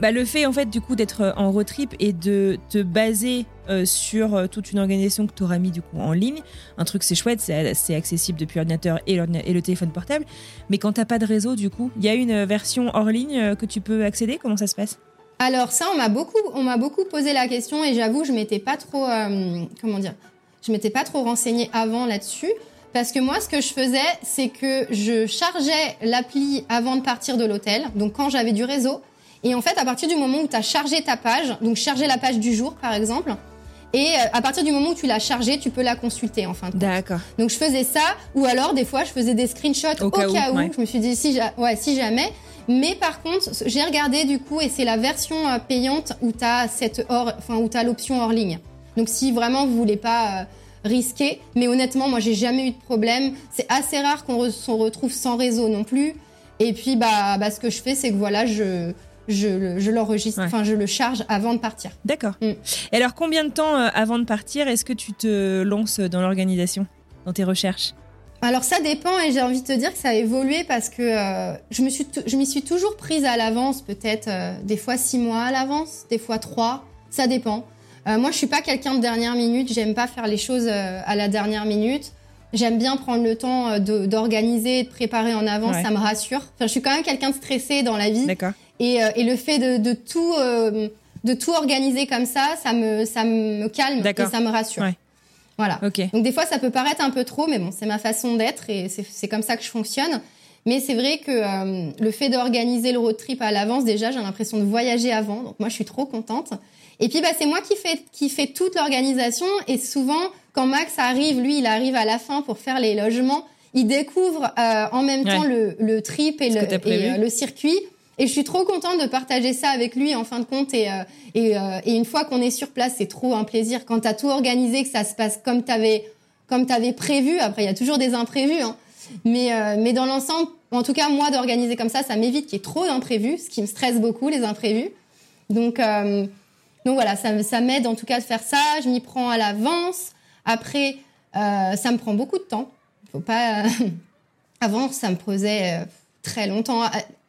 Bah, le fait en fait du coup d'être euh, en road trip et de te baser euh, sur euh, toute une organisation que tu auras mis du coup en ligne, un truc c'est chouette, c'est accessible depuis l'ordinateur et, et, le téléphone portable. Mais quand t'as pas de réseau du coup, il y a une version hors ligne que tu peux accéder? Comment ça se passe? Alors ça, on m'a beaucoup, beaucoup posé la question et j'avoue, je m'étais pas trop, comment dire, je m'étais pas trop renseignée avant là-dessus. Parce que moi, ce que je faisais, c'est que je chargeais l'appli avant de partir de l'hôtel. Donc, quand j'avais du réseau, et en fait, à partir du moment où tu as chargé ta page, donc chargé la page du jour par exemple, et euh, à partir du moment où tu l'as chargée, tu peux la consulter en fin de D'accord. Donc je faisais ça, ou alors des fois je faisais des screenshots au, cas, où. Je me suis dit si, ouais, si jamais. Mais par contre, j'ai regardé du coup, et c'est la version euh, payante où tu as cette hors, enfin où l'option hors ligne. Donc si vraiment vous voulez pas euh, risquer, mais honnêtement, moi j'ai jamais eu de problème. C'est assez rare qu'on se retrouve sans réseau non plus. Et puis bah, bah ce que je fais, c'est que voilà, je je, l'enregistre, enfin je le charge avant de partir. D'accord. Mm. Et alors combien de temps euh, avant de partir est-ce que tu te lances dans l'organisation, dans tes recherches? Alors ça dépend et j'ai envie de te dire que ça a évolué parce que euh, je me suis je m'y suis toujours prise à l'avance peut-être euh, des fois six mois à l'avance, des fois trois, ça dépend. moi je suis pas quelqu'un de dernière minute, j'aime pas faire les choses à la dernière minute. J'aime bien prendre le temps d'organiser, de, préparer en avance, ça me rassure. Enfin, je suis quand même quelqu'un de stressé dans la vie. Et, euh, et le fait de, de tout euh, de tout organiser comme ça, ça me ça me calme et ça me rassure. Voilà. Donc des fois ça peut paraître un peu trop, mais bon, c'est ma façon d'être et c'est comme ça que je fonctionne. Mais c'est vrai que euh, le fait d'organiser le road trip à l'avance, déjà, j'ai l'impression de voyager avant. Donc moi, je suis trop contente. Et puis, bah, c'est moi qui fais qui fait toute l'organisation. Et souvent, quand Max arrive, lui, il arrive à la fin pour faire les logements. Il découvre euh, en même temps le, le trip et, le, et le circuit. Et je suis trop contente de partager ça avec lui en fin de compte. Et, euh, euh, et une fois qu'on est sur place, c'est trop un plaisir. Quand tu as tout organisé, que ça se passe comme tu avais, comme avais prévu, après il y a toujours des imprévus, hein. Mais, euh, mais dans l'ensemble, en tout cas, moi, d'organiser comme ça, ça m'évite qu'il y ait trop d'imprévus, ce qui me stresse beaucoup, les imprévus. Donc, donc voilà, ça, ça m'aide en tout cas de faire ça. Je m'y prends à l'avance. Après, ça me prend beaucoup de temps. Faut pas. *laughs* avant, ça me posait très longtemps.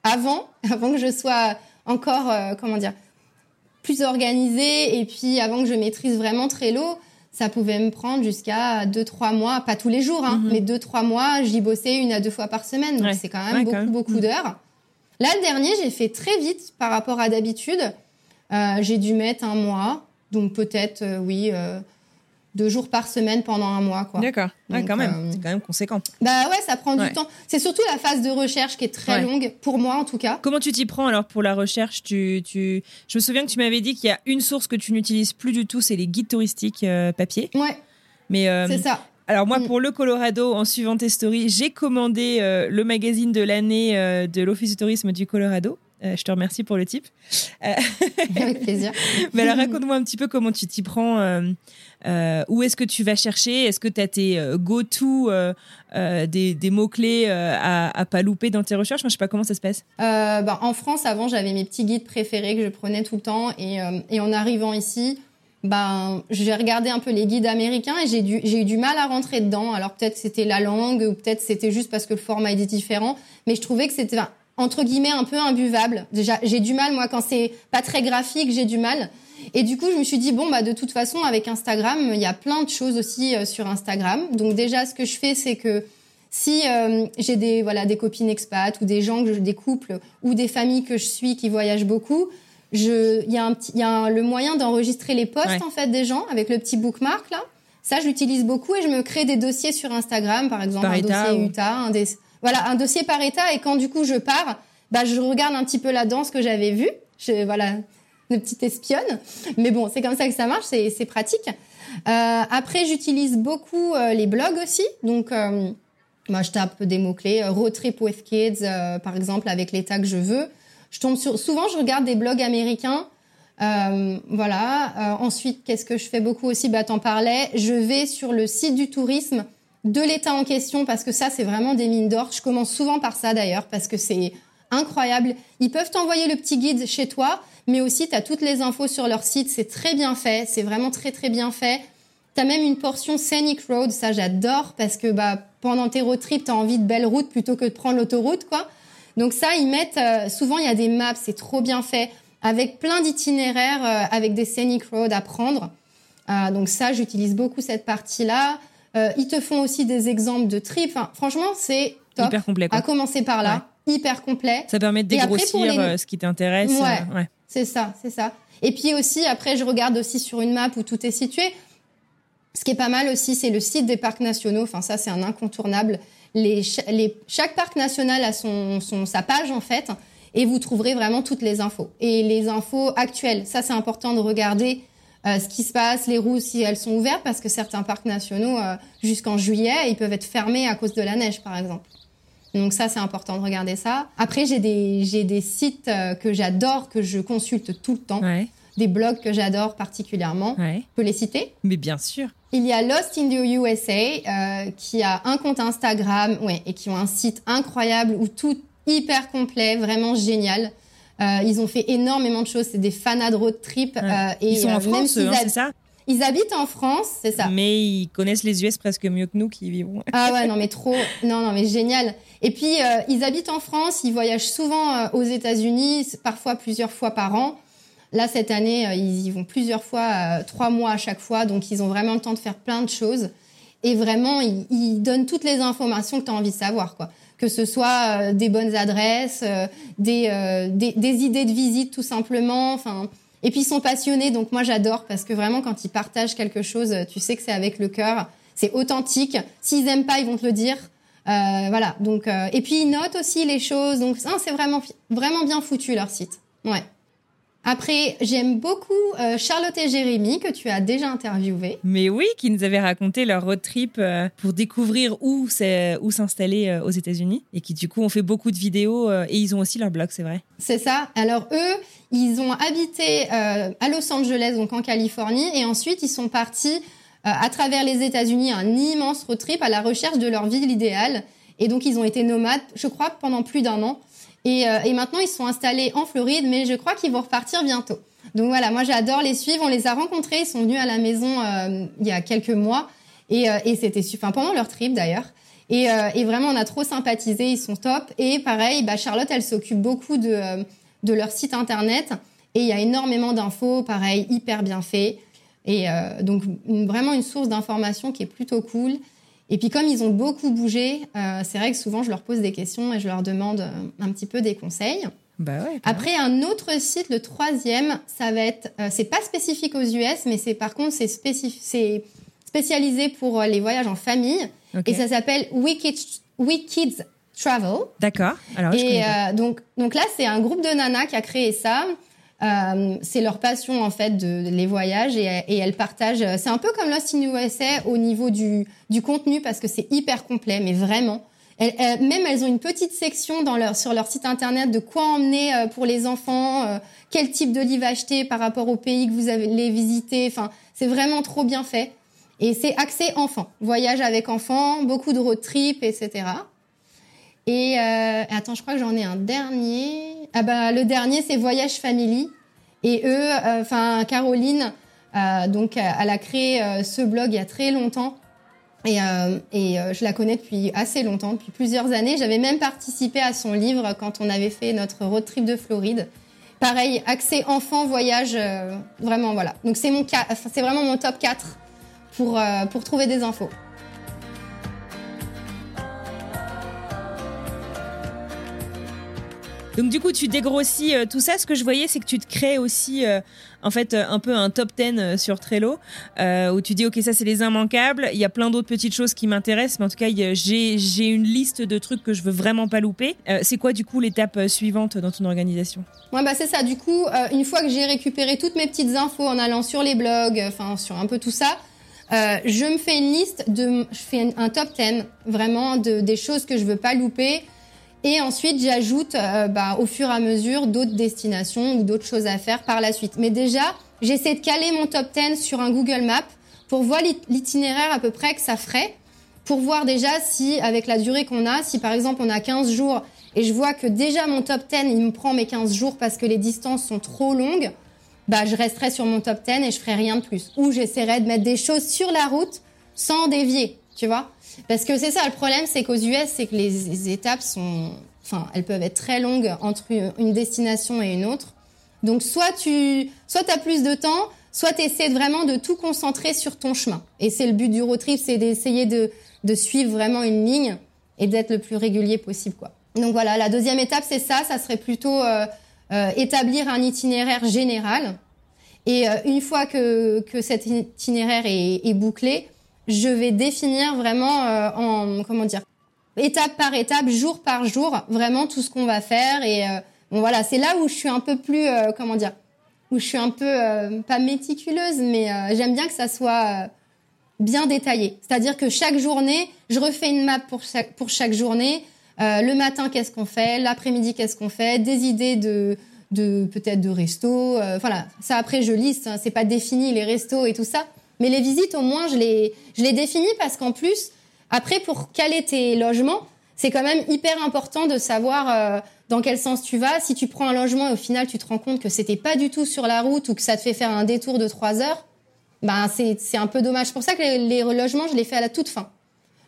Avant, *laughs* avant que je sois encore, comment dire, plus organisée et puis avant que je maîtrise vraiment Trello, ça pouvait me prendre jusqu'à deux trois mois, pas tous les jours, hein, mhm. mais deux trois mois. J'y bossais une à deux fois par semaine, donc c'est quand même beaucoup beaucoup mhm. d'heures. Là, le dernier, j'ai fait très vite par rapport à d'habitude. Euh, j'ai dû mettre un mois, donc peut-être euh, oui. Euh, deux jours par semaine pendant un mois. quoi. D'accord, quand même, euh, c'est quand même conséquent. Bah ouais, ça prend du temps. C'est surtout la phase de recherche qui est très longue, pour moi en tout cas. Comment tu t'y prends alors pour la recherche? Tu, tu... Je me souviens que tu m'avais dit qu'il y a une source que tu n'utilises plus du tout, c'est les guides touristiques euh, papier. Ouais. Mais euh, c'est ça. Alors moi, mm. pour le Colorado, en suivant tes stories, j'ai commandé le magazine de l'année de l'Office du tourisme du Colorado. Je te remercie pour le type. *laughs* Avec plaisir. *laughs* Mais alors raconte-moi un petit peu comment tu t'y prends. Euh, où est-ce que tu vas chercher? Est-ce que tu as tes euh, go-to euh, des, mots-clés à, à pas louper dans tes recherches? Moi, Je sais pas comment ça se passe. Ben, en France, avant, j'avais mes petits guides préférés que je prenais tout le temps. Et, et en arrivant ici, ben, j'ai regardé un peu les guides américains et j'ai, j'ai eu du mal à rentrer dedans. Alors peut-être c'était la langue ou peut-être c'était juste parce que le format était différent. Mais je trouvais que c'était entre guillemets un peu imbuvable. Déjà, j'ai du mal, moi, quand c'est pas très graphique, j'ai du mal. Et du coup, je me suis dit, bon, bah, de toute façon, avec Instagram, il y a plein de choses aussi euh, sur Instagram. Donc, déjà, ce que je fais, c'est que si euh, j'ai des, voilà, des copines expats ou des gens, que je, des couples ou des familles que je suis qui voyagent beaucoup, je, il y a un petit, il y a le moyen d'enregistrer les posts, en fait, des gens avec le petit bookmark, là. Ça, je l'utilise beaucoup et je me crée des dossiers sur Instagram, par exemple, un dossier Utah, un des, voilà, un dossier par état. Et quand, du coup, je pars, bah, je regarde un petit peu la danse que j'avais vue. Je, voilà, de petite espionne. Mais bon, c'est comme ça que ça marche, c'est pratique. Euh, après, j'utilise beaucoup euh, les blogs aussi. Donc, euh, moi, je tape des mots-clés. Road trip with kids, par exemple, avec les tags que je veux. Je tombe sur... Souvent, je regarde des blogs américains. voilà. ensuite, qu'est-ce que je fais beaucoup aussi? Bah, t'en parlais. Je vais sur le site du tourisme de l'État en question parce que ça, c'est vraiment des mines d'or. Je commence souvent par ça d'ailleurs parce que c'est incroyable. Ils peuvent t'envoyer le petit guide chez toi mais aussi tu as toutes les infos sur leur site, c'est très bien fait, c'est vraiment très très bien fait. Tu as même une portion scenic road, ça j'adore parce que bah pendant tes road trips, tu as envie de belles routes plutôt que de prendre l'autoroute quoi. Donc ça ils mettent euh, souvent il y a des maps, c'est trop bien fait avec plein d'itinéraires euh, avec des scenic roads à prendre. Euh, donc ça j'utilise beaucoup cette partie-là. Ils te font aussi des exemples de trips. Enfin, franchement, c'est top. Hyper complet. À commencer par là, hyper complet. Ça permet de dégrossir ce qui t'intéresse. ouais. C'est ça, c'est ça. Et puis aussi, après, je regarde aussi sur une map où tout est situé. Ce qui est pas mal aussi, c'est le site des parcs nationaux. Enfin, ça, c'est un incontournable. Les, les, chaque parc national a son, son, sa page, en fait, et vous trouverez vraiment toutes les infos. Et les infos actuelles, ça, c'est important de regarder euh, ce qui se passe, les roues, si elles sont ouvertes, parce que certains parcs nationaux, euh, jusqu'en juillet, ils peuvent être fermés à cause de la neige, par exemple. Donc ça, c'est important de regarder ça. Après, j'ai des, j'ai des sites euh, que j'adore, que je consulte tout le temps. Des blogs que j'adore particulièrement. Ouais. Je peux les citer Mais bien sûr. Il y a Lost in the USA, euh, qui a un compte Instagram, ouais, et qui ont un site incroyable où tout hyper complet, vraiment génial. Euh, ils ont fait énormément de choses. C'est des fanats de road trip. Euh, et, ils sont en France, hein, c'est ça ils habitent en France, c'est ça. Mais ils connaissent les US presque mieux que nous qui vivons. Ah ouais, non mais trop, non non mais génial. Et puis euh, ils habitent en France, ils voyagent souvent euh, aux États-Unis, parfois plusieurs fois par an. Là cette année, euh, ils y vont plusieurs fois, trois mois à chaque fois, donc ils ont vraiment le temps de faire plein de choses. Et vraiment, ils, ils donnent toutes les informations que tu as envie de savoir, quoi. Que ce soit des bonnes adresses, des, des, des idées de visite tout simplement, enfin et puis ils sont passionnés, donc moi j'adore parce que vraiment quand ils partagent quelque chose, tu sais que c'est avec le cœur, c'est authentique. S'ils aiment pas, ils vont te le dire. Euh, voilà. Donc euh, et puis ils notent aussi les choses. Donc c'est vraiment vraiment bien foutu leur site. Ouais. Après, j'aime beaucoup euh, Charlotte et Jérémy que tu as déjà interviewé. Mais oui, qui nous avaient raconté leur road trip euh, pour découvrir où s'installer euh, aux États-Unis et qui du coup ont fait beaucoup de vidéos et ils ont aussi leur blog, c'est vrai. C'est ça. Alors eux, ils ont habité à Los Angeles, donc en Californie, et ensuite ils sont partis à travers les États-Unis, un immense road trip à la recherche de leur ville idéale. Et donc, ils ont été nomades, je crois, pendant plus d'un an. Et, euh, et, maintenant, ils sont installés en Floride, mais je crois qu'ils vont repartir bientôt. Donc voilà, moi j'adore les suivre. On les a rencontrés, ils sont venus à la maison euh, il y a quelques mois. Et, euh, et c'était super, pendant leur trip d'ailleurs. Et, et, vraiment, on a trop sympathisé, ils sont top. Et pareil, bah, Charlotte, elle s'occupe beaucoup de, de leur site internet. Et il y a énormément d'infos, pareil, hyper bien fait. Et donc vraiment une source d'information qui est plutôt cool. Et puis comme ils ont beaucoup bougé, euh, c'est vrai que souvent je leur pose des questions et je leur demande euh, un petit peu des conseils. Bah ouais, Après un autre site, le troisième, ça va être, euh, c'est pas spécifique aux US, mais c'est par contre c'est c'est spécialisé pour les voyages en famille et ça s'appelle Kids Travel. D'accord. Alors et donc donc là c'est un groupe de nanas qui a créé ça. Euh, c'est leur passion en fait de, les voyages et, et elles partagent. C'est un peu comme Lost in USA au niveau du, du contenu parce que c'est hyper complet, mais vraiment. Elles, même elles ont une petite section dans leur, sur leur site internet de quoi emmener euh, pour les enfants, euh, quel type de livre acheter par rapport au pays que vous allez visiter. Enfin, c'est vraiment trop bien fait. Et c'est axé enfant, voyage avec enfants, beaucoup de road trip, etc. Et euh, attends, je crois que j'en ai un dernier. Ah bah le dernier c'est Voyage Family. Et eux, euh, enfin Caroline, euh, donc elle a créé euh, ce blog il y a très longtemps. Et, et je la connais depuis assez longtemps, depuis plusieurs années. J'avais même participé à son livre quand on avait fait notre road trip de Floride. Pareil, accès enfant, voyage, vraiment voilà. Donc c'est mon c'est vraiment mon top 4 pour, pour trouver des infos. Donc du coup, tu dégrossis euh, tout ça. Ce que je voyais, c'est que tu te crées aussi, euh, en fait, euh, un peu un top 10 sur Trello, où tu dis, ok, ça c'est les immanquables. Il y a plein d'autres petites choses qui m'intéressent, mais en tout cas, j'ai une liste de trucs que je veux vraiment pas louper. c'est quoi du coup l'étape suivante dans ton organisation? Ouais, bah c'est ça. Du coup, une fois que j'ai récupéré toutes mes petites infos en allant sur les blogs, enfin sur un peu tout ça. je me fais une liste de, je fais un top 10 vraiment de, des choses que je veux pas louper. Et ensuite, j'ajoute euh, bah, au fur et à mesure d'autres destinations ou d'autres choses à faire par la suite. Mais déjà, j'essaie de caler mon top 10 sur un Google Map pour voir l'itinéraire à peu près que ça ferait, pour voir déjà si, avec la durée qu'on a, si par exemple on a 15 jours et je vois que déjà mon top 10, il me prend mes 15 jours parce que les distances sont trop longues, bah je resterai sur mon top 10 et je ferai rien de plus. Ou j'essaierai de mettre des choses sur la route sans dévier, tu vois parce que c'est ça le problème, c'est qu'aux US, c'est que les étapes sont, enfin, elles peuvent être très longues entre une destination et une autre. Donc soit tu, soit as plus de temps, soit tu essaies vraiment de tout concentrer sur ton chemin. Et c'est le but du road trip, c'est d'essayer de, de suivre vraiment une ligne et d'être le plus régulier possible, quoi. Donc voilà, la deuxième étape, c'est ça, ça serait plutôt euh, euh, établir un itinéraire général. Et euh, une fois que, que cet itinéraire est, est bouclé, je vais définir vraiment euh, en comment dire étape par étape, jour par jour, vraiment tout ce qu'on va faire. Et euh, bon voilà, c'est là où je suis un peu plus euh, comment dire, où je suis un peu pas méticuleuse, mais j'aime bien que ça soit bien détaillé. C'est-à-dire que chaque journée, je refais une map pour chaque pour chaque journée. le matin, qu'est-ce qu'on fait? L'après-midi, qu'est-ce qu'on fait? Des idées de de peut-être de resto. voilà, ça après je liste. Hein, c'est pas défini les restos et tout ça. Mais les visites, au moins, je les, je les définis parce qu'en plus, après, pour caler tes logements, c'est quand même hyper important de savoir euh, dans quel sens tu vas. Si tu prends un logement et au final, tu te rends compte que c'était pas du tout sur la route ou que ça te fait faire un détour de trois heures, ben c'est un peu dommage. C'est pour ça que les, logements, je les fais à la toute fin.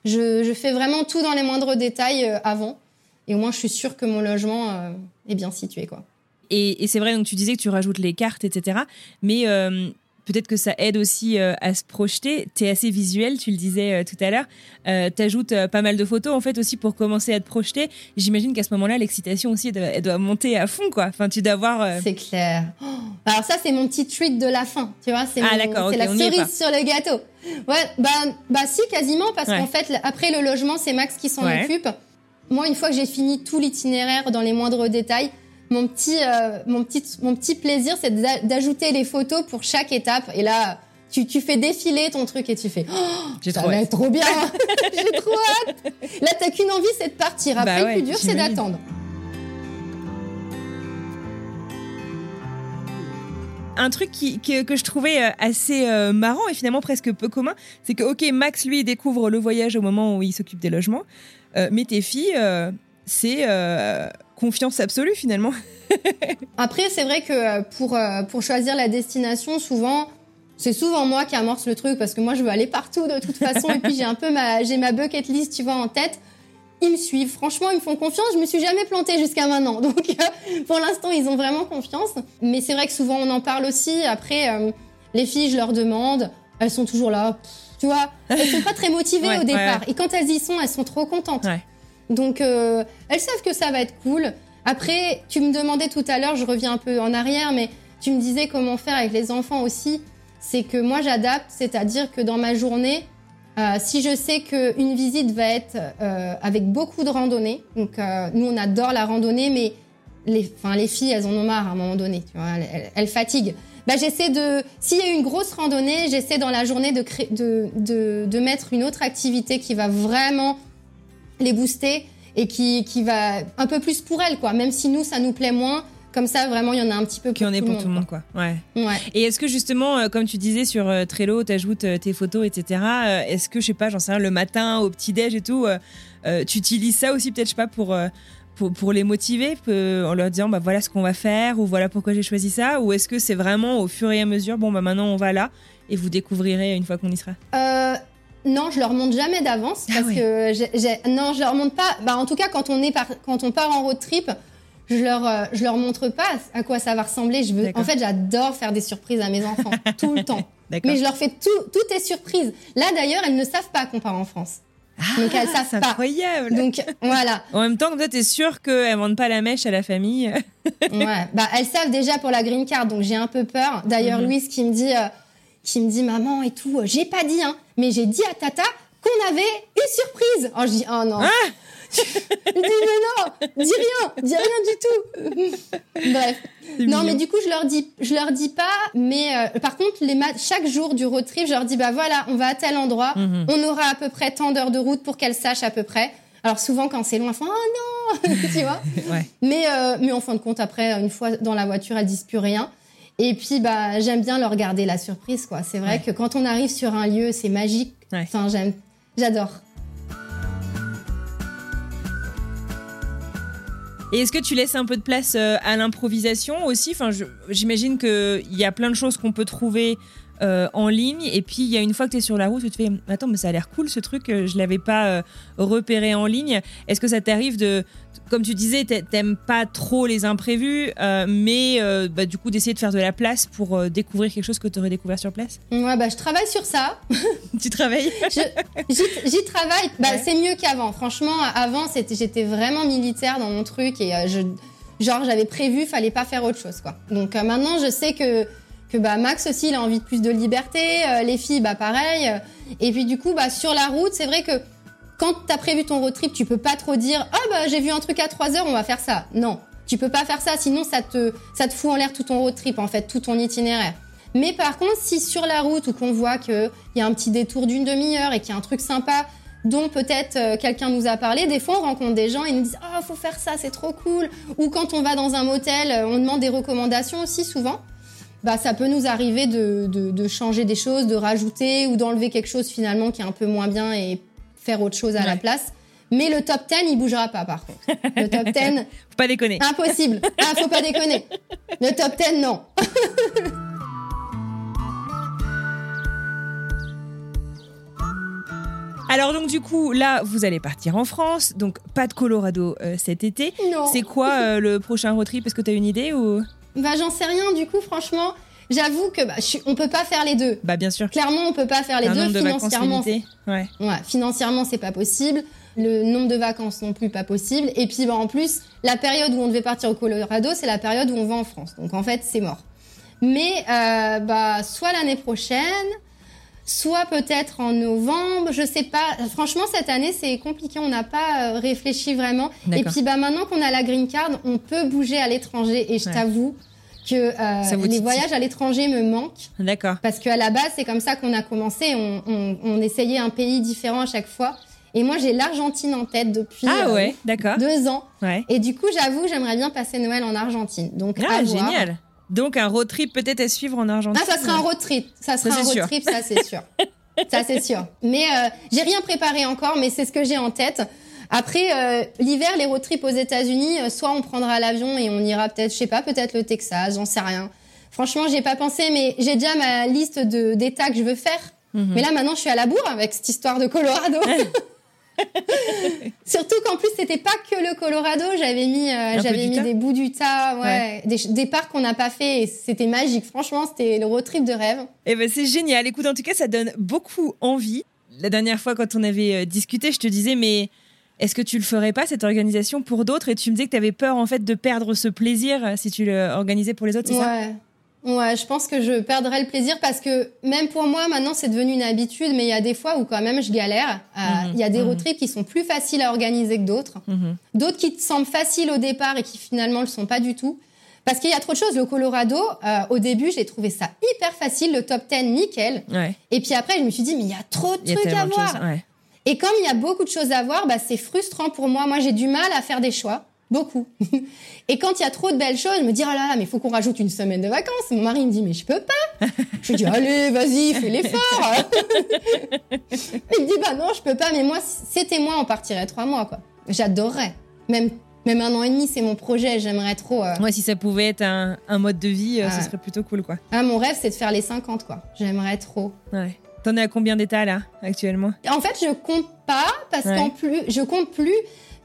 Je, je fais vraiment tout dans les moindres détails euh, avant. Et au moins, je suis sûre que mon logement euh, est bien situé, quoi. Et, et c'est vrai, donc tu disais que tu rajoutes les cartes, etc. Mais Peut-être que ça aide aussi euh, à se projeter. Tu es assez visuel, tu le disais euh, tout à l'heure. Euh, tu ajoutes pas mal de photos en fait aussi pour commencer à te projeter. J'imagine qu'à ce moment-là, l'excitation aussi, elle doit, monter à fond quoi. Enfin, tu dois avoir. C'est clair. Oh, alors ça, c'est mon petit treat de la fin. Tu vois, c'est ah, la cerise sur le gâteau. Ouais, bah, bah si, quasiment, parce qu'en fait, après le logement, c'est Max qui s'en occupe. Moi, une fois que j'ai fini tout l'itinéraire dans les moindres détails, mon petit, euh, mon petit, mon petit plaisir, c'est d'ajouter les photos pour chaque étape. Et là, tu, tu fais défiler ton truc et tu fais, oh, être trop bien, *laughs* j'ai trop hâte. Là, t'as qu'une envie, c'est de partir. Après, bah le plus dur, c'est d'attendre. un truc qui, que je trouvais euh, assez euh, marrant et finalement presque peu commun, c'est que ok Max lui découvre le voyage au moment où il s'occupe des logements. mais tes filles, c'est confiance absolue finalement. *laughs* Après, c'est vrai que pour, pour choisir la destination, souvent, c'est souvent moi qui amorce le truc parce que moi je veux aller partout de toute façon. Et puis j'ai un peu ma j'ai ma bucket list tu vois en tête. Ils me suivent. Franchement ils me font confiance. Je me suis jamais plantée jusqu'à maintenant. *laughs* Donc euh, pour l'instant ils ont vraiment confiance. Mais c'est vrai que souvent on en parle aussi. Après euh, les filles je leur demande. Elles sont toujours là. Tu vois elles sont pas très motivées au départ. et quand elles y sont elles sont trop contentes donc euh, elles savent que ça va être cool après tu me demandais tout à l'heure je reviens un peu en arrière mais tu me disais comment faire avec les enfants aussi c'est que moi j'adapte, c'est-à-dire que dans ma journée, euh, si je sais qu'une visite va être euh, avec beaucoup de randonnées, donc nous on adore la randonnée, mais les, enfin les filles elles en ont marre à un moment donné, tu vois, elles, fatiguent. Bah j'essaie de, s'il y a une grosse randonnée, j'essaie dans la journée de, de, de mettre une autre activité qui va vraiment les booster et qui, qui va un peu plus pour elles quoi. Même si nous ça nous plaît moins, comme ça, vraiment, il y en a un petit peu pour Qui en est pour tout le monde, quoi. Ouais. ouais. Et est-ce que justement, euh, comme tu disais sur euh, Trello, tu ajoutes euh, tes photos, etc. Est-ce que, je sais pas, j'en sais rien, le matin, au petit-déj et tout, tu utilises ça aussi, peut-être, je sais pas, pour. Pour, pour, les motiver en leur disant bah voilà ce qu'on va faire ou voilà pourquoi j'ai choisi ça ou est-ce que c'est vraiment au fur et à mesure bon bah maintenant on va là et vous découvrirez une fois qu'on y sera? Non, je leur montre jamais d'avance ah parce que non, je leur montre pas. Bah, en tout cas, quand on est par, quand on part en road trip, je leur euh, je leur montre pas à quoi ça va ressembler. Je veux, en fait, j'adore faire des surprises à mes enfants *laughs* tout le temps. Mais je leur fais tout, tout est surprise. Là d'ailleurs, elles ne savent pas qu'on part en France. Ah, Donc elles savent pas. incroyable. Donc voilà. En même temps, comme ça, t'es sûr qu'elles vendent pas la mèche à la famille. ouais. Bah elles savent déjà pour la green card, donc j'ai un peu peur. D'ailleurs, mhm. Louise qui me dit, euh, qui me dit maman et tout, euh, j'ai pas dit hein, mais j'ai dit à Tata qu'on avait une surprise. Oh je dis oh non. Ah *laughs* je dis mais non, dis rien, dis rien du tout. *laughs* Bref. Non, mais du coup, je leur dis, je leur dis pas. Mais euh, par contre, les chaque jour du road trip, je leur dis bah voilà, on va à tel endroit, mhm. on aura à peu près tant d'heures de route pour qu'elles sachent à peu près. Alors souvent quand c'est loin, elles font oh non, *laughs* tu vois. ouais. Mais euh, mais en fin de compte, après une fois dans la voiture, elles disent plus rien. Et puis bah j'aime bien leur garder la surprise quoi. C'est vrai que quand on arrive sur un lieu, c'est magique. Enfin j'aime, j'adore. Et est-ce que tu laisses un peu de place euh, à l'improvisation aussi? Enfin, j'imagine qu'il y a plein de choses qu'on peut trouver euh, en ligne. Et puis, il y a une fois que tu es sur la route, tu te fais Attends, mais ça a l'air cool ce truc, euh, je l'avais pas repéré en ligne. Est-ce que ça t'arrive de comme tu disais, t'aimes pas trop les imprévus, euh, mais euh, bah, du coup d'essayer de faire de la place pour euh, découvrir quelque chose que tu aurais découvert sur place? Ouais, bah je travaille sur ça. *laughs* tu travailles? *laughs* J'y travaille. Bah, C'est mieux qu'avant. Franchement, avant, j'étais vraiment militaire dans mon truc et je, genre j'avais prévu, fallait pas faire autre chose. quoi. Donc maintenant, je sais que que bah Max aussi il a envie de plus de liberté, les filles bah pareil. Et puis du coup bah sur la route, c'est vrai que quand t'as prévu ton road trip, tu peux pas trop dire ah bah j'ai vu un truc à 3 heures, on va faire ça. Non, tu peux pas faire ça, sinon ça te ça te fout en l'air tout ton road trip en fait, tout ton itinéraire. Mais par contre, si sur la route ou qu'on voit qu'il y a un petit détour d'une demi-heure et qu'il y a un truc sympa dont peut-être euh, quelqu'un nous a parlé, des fois on rencontre des gens et ils nous disent ah faut faire ça, c'est trop cool. Ou quand on va dans un motel, euh, on demande des recommandations aussi souvent. Bah, ça peut nous arriver de, de, de changer des choses, de rajouter ou d'enlever quelque chose finalement qui est un peu moins bien et faire autre chose à la place. Mais le top 10, il bougera pas, par contre. Le top *laughs* 10. faut pas déconner. Impossible. Ah, faut pas déconner. Le top 10, non. *laughs* Alors donc du coup là vous allez partir en France donc pas de Colorado euh, cet été. Non. C'est quoi euh, le prochain road trip? Est-ce que tu as une idée ou? Bah j'en sais rien du coup franchement. J'avoue que bah, on peut pas faire les deux. Bah bien sûr. Clairement, on peut pas faire les deux financièrement. ouais. ouais. Financièrement, c'est pas possible. Le nombre de vacances non plus pas possible. Et puis bah, en plus, la période où on devait partir au Colorado, c'est la période où on va en France. Donc en fait, c'est mort. Mais euh, bah soit l'année prochaine, soit peut-être en novembre, je sais pas. Franchement, cette année, c'est compliqué. On n'a pas euh, réfléchi vraiment. Et puis bah maintenant qu'on a la green card, on peut bouger à l'étranger. Et je t'avoue que euh, les voyages à l'étranger me manquent. D'accord. Parce qu'à la base, c'est comme ça qu'on a commencé. On, on, on, essayait un pays différent à chaque fois. Et moi, j'ai l'Argentine en tête depuis ah ouais, euh, deux ans. Ouais. Et du coup, j'avoue, j'aimerais bien passer Noël en Argentine. Donc, ah, génial. Donc, un road trip peut-être à suivre en Argentine. Ah, ça serait un road trip. Ça serait un road trip, ça c'est sûr. *laughs* ça c'est sûr. Mais euh, j'ai rien préparé encore, mais c'est ce que j'ai en tête. Après, euh, l'hiver, les road trips aux États-Unis, euh, soit on prendra l'avion et on ira peut-être, je sais pas, peut-être le Texas, j'en sais rien. Franchement, j'ai pas pensé, mais j'ai déjà ma liste de d'états que je veux faire. Mhm. Mais là, maintenant, je suis à la bourre avec cette histoire de Colorado. *laughs* *laughs* Surtout qu'en plus, c'était pas que le Colorado. J'avais mis, euh, j'avais mis des bouts d'Utah, ouais, Des, des parcs qu'on n'a pas fait. Et c'était magique. Franchement, c'était le road trip de rêve. Eh ben c'est génial. Écoute, en tout cas, ça donne beaucoup envie. La dernière fois, quand on avait euh, discuté, je te disais, mais est-ce que tu le ferais pas cette organisation pour d'autres? Et tu me disais que tu avais peur en fait de perdre ce plaisir euh, si tu l'organisais pour les autres, c'est ça? Ouais. Je pense que je perdrais le plaisir parce que même pour moi maintenant c'est devenu une habitude, mais il y a des fois où quand même je galère. Euh, Il Mhm, y a des mhm. road trips qui sont plus faciles à organiser que d'autres, Mhm. d'autres qui te semblent faciles au départ et qui finalement le sont pas du tout. Parce qu'il y a trop de choses. Le Colorado, euh, au début, j'ai trouvé ça hyper facile, le top 10 nickel. Ouais. Et puis après, je me suis dit, mais il y a trop de Il y trucs à voir. Ouais. Et comme il y a beaucoup de choses à voir, bah, c'est frustrant pour moi. Moi, j'ai du mal à faire des choix. Beaucoup. *laughs* Et quand il y a trop de belles choses, je me dis, oh là là, mais il faut qu'on rajoute une semaine de vacances. Mon mari me dit, mais je peux pas. Je lui dis, *laughs* allez, vas-y, fais l'effort. *laughs* il me dit, bah non, je peux pas. Mais moi, c'était moi, on partirait trois mois, quoi. J'adorerais. Même, même un an et demi, c'est mon projet. J'aimerais trop. euh, Moi, si ça pouvait être un, un mode de vie, euh, Ouais. ce serait plutôt cool, quoi. Ah, mon rêve, c'est de faire les 50, quoi. J'aimerais trop. Ouais. T'en es à combien d'états là actuellement? En fait, je compte pas parce Ouais. qu'en plus, je compte plus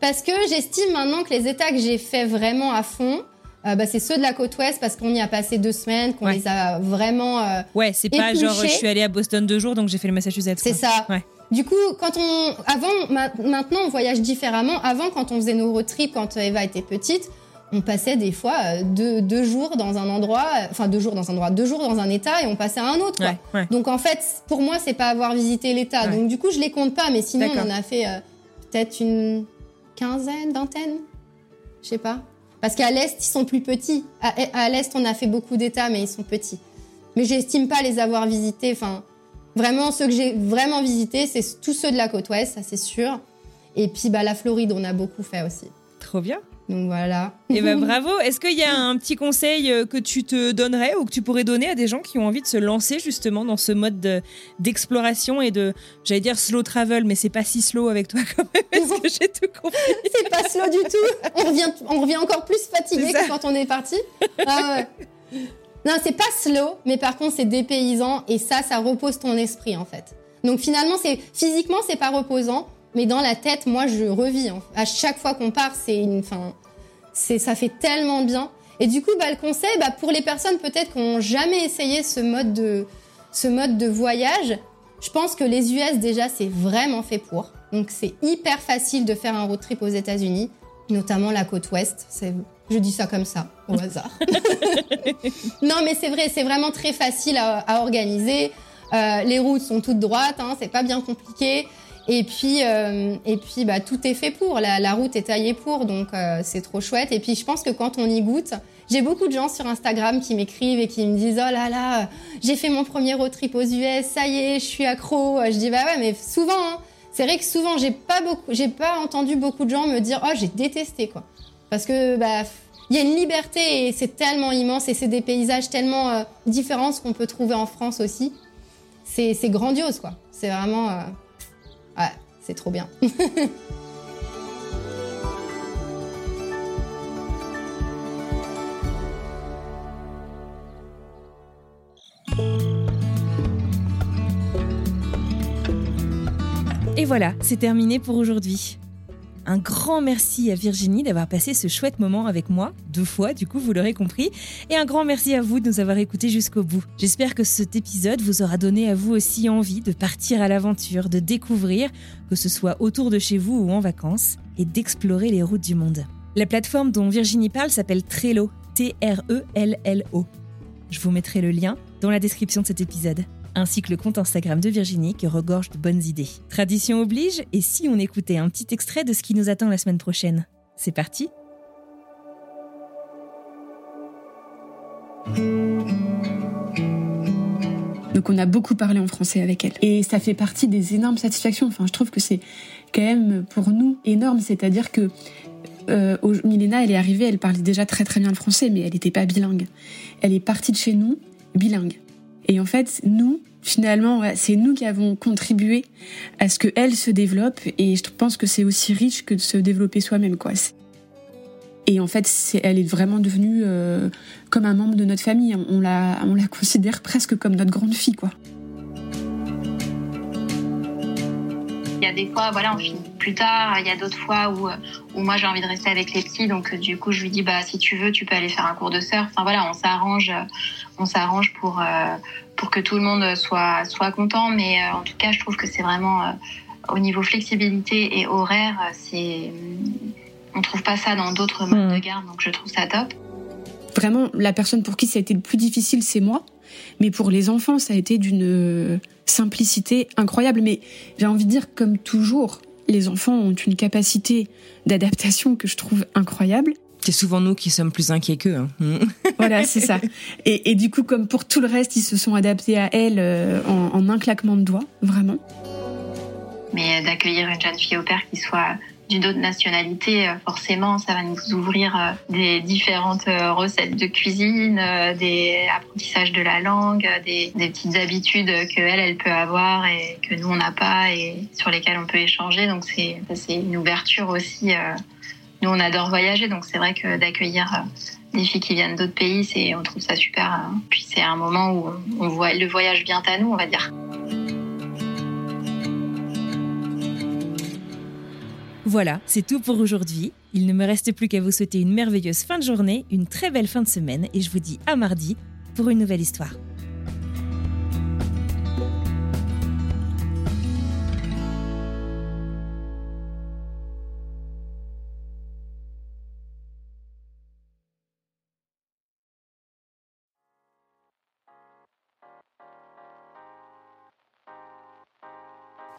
parce que j'estime maintenant que les états que j'ai fait vraiment à fond, euh, bah, c'est ceux de la côte ouest parce qu'on y a passé deux semaines, qu'on Ouais. les a vraiment. euh, Ouais, c'est pas genre je suis allée à Boston deux jours donc j'ai fait le Massachusetts. c'est ça. Ouais. Du coup, quand on, avant, ma- maintenant, on voyage différemment. Avant, quand on faisait nos road trips, quand Eva était petite, on passait des fois euh, deux, deux jours dans un endroit, euh, enfin deux jours dans un endroit, deux jours dans un état et on passait à un autre. Quoi. Ouais. Donc en fait, pour moi, c'est pas avoir visité l'État. Donc du coup, je les compte pas. Mais sinon, on en a fait peut-être une quinzaine, vingtaine, je sais pas. Parce qu'à l'est, ils sont plus petits. À, l'est, on a fait beaucoup d'États, mais ils sont petits. Mais j'estime pas les avoir visités. Enfin, vraiment, ceux que j'ai vraiment visités, c'est tous ceux de la côte ouest, ça c'est sûr. Et puis, bah, la Floride, on a beaucoup fait aussi. Trop bien. Donc voilà. Et ben bravo. Est-ce qu'il y a un petit conseil euh, que tu te donnerais ou que tu pourrais donner à des gens qui ont envie de se lancer justement dans ce mode de- d'exploration et de, j'allais dire slow travel, mais c'est pas si slow avec toi quand même. *laughs* Que j'ai tout compris *laughs* c'est pas slow du tout. On revient, on revient encore plus fatigué que quand on est parti. Ah ouais. Non, c'est pas slow, mais par contre, c'est dépaysant et ça, ça repose ton esprit en fait. Donc finalement, c'est physiquement, c'est pas reposant, mais dans la tête, moi, je revis. en- À chaque fois qu'on part, c'est une, c'est, ça fait tellement bien. Et du coup, bah, le conseil, bah, pour les personnes peut-être qui n'ont jamais essayé ce mode de, ce mode de voyage, je pense que les US déjà, c'est vraiment fait pour. Donc c'est hyper facile de faire un road trip aux États-Unis, notamment la côte ouest. C'est, je dis ça comme ça, au *laughs* hasard. *laughs* non, mais c'est vrai, c'est vraiment très facile à, à organiser. Euh, les routes sont toutes droites, hein, c'est pas bien compliqué. Et puis, euh, et puis, bah, tout est fait pour. La, route est taillée pour, donc euh, c'est trop chouette. Et puis, je pense que quand on y goûte, j'ai beaucoup de gens sur Instagram qui m'écrivent et qui me disent oh là là, j'ai fait mon premier road trip aux US, ça y est, je suis accro. Je dis bah ouais, mais souvent, hein, c'est vrai que souvent, j'ai pas beaucoup, j'ai pas entendu beaucoup de gens me dire oh j'ai détesté quoi, parce que bah il y a une liberté et c'est tellement immense et c'est des paysages tellement euh, différents qu'on peut trouver en France aussi. C'est c'est grandiose quoi. C'est vraiment euh, ouais, c'est trop bien. *laughs* Et voilà, c'est terminé pour aujourd'hui. Un grand merci à Virginie d'avoir passé ce chouette moment avec moi, deux fois du coup, vous l'aurez compris, et un grand merci à vous de nous avoir écoutés jusqu'au bout. J'espère que cet épisode vous aura donné à vous aussi envie de partir à l'aventure, de découvrir, que ce soit autour de chez vous ou en vacances, et d'explorer les routes du monde. La plateforme dont Virginie parle s'appelle Trello, T-R-E-L-L-O. Je vous mettrai le lien dans la description de cet épisode ainsi que le compte Instagram de Virginie qui regorge de bonnes idées. Tradition oblige, et si on écoutait un petit extrait de ce qui nous attend la semaine prochaine? C'est parti Donc on a beaucoup parlé en français avec elle. Et ça fait partie des énormes satisfactions. Enfin, je trouve que c'est quand même pour nous énorme. C'est-à-dire que euh, Milena, elle est arrivée, elle parlait déjà très très bien le français, mais elle n'était pas bilingue. Elle est partie de chez nous bilingue. Et en fait, nous, finalement, c'est nous qui avons contribué à ce qu'elle se développe. Et je pense que c'est aussi riche que de se développer soi-même, quoi. Et en fait, elle est vraiment devenue euh, comme un membre de notre famille. On la, on la considère presque comme notre grande fille, quoi. Il y a des fois, voilà, on finit plus tard. Il y a d'autres fois où, où moi j'ai envie de rester avec les petits, donc du coup je lui dis bah si tu veux, tu peux aller faire un cours de surf. Enfin voilà, on s'arrange, on s'arrange pour euh, pour que tout le monde soit soit content. Mais euh, en tout cas, je trouve que c'est vraiment euh, au niveau flexibilité et horaire, c'est on trouve pas ça dans d'autres modes de mmh. garde, donc je trouve ça top. Vraiment, la personne pour qui ça a été le plus difficile, c'est moi. Mais pour les enfants, ça a été d'une simplicité incroyable. Mais j'ai envie de dire, comme toujours, les enfants ont une capacité d'adaptation que je trouve incroyable. C'est souvent nous qui sommes plus inquiets qu'eux. Hein. *laughs* voilà, c'est ça. Et, du coup, comme pour tout le reste, ils se sont adaptés à elle euh, en, en un claquement de doigts, vraiment. Mais d'accueillir une jeune fille au père qui soit d'une autre nationalité, euh, forcément, ça va nous ouvrir euh, des différentes euh, recettes de cuisine, des apprentissages de la langue, des, petites habitudes que elle, peut avoir et que nous on n'a pas et sur lesquelles on peut échanger. Donc c'est c'est une ouverture aussi. Nous on adore voyager, donc c'est vrai que d'accueillir des filles qui viennent d'autres pays, c'est on trouve ça super. Hein. Puis c'est un moment où on voit le voyage vient à nous, on va dire. Voilà, c'est tout pour aujourd'hui. Il ne me reste plus qu'à vous souhaiter une merveilleuse fin de journée, une très belle fin de semaine et je vous dis à mardi pour une nouvelle histoire.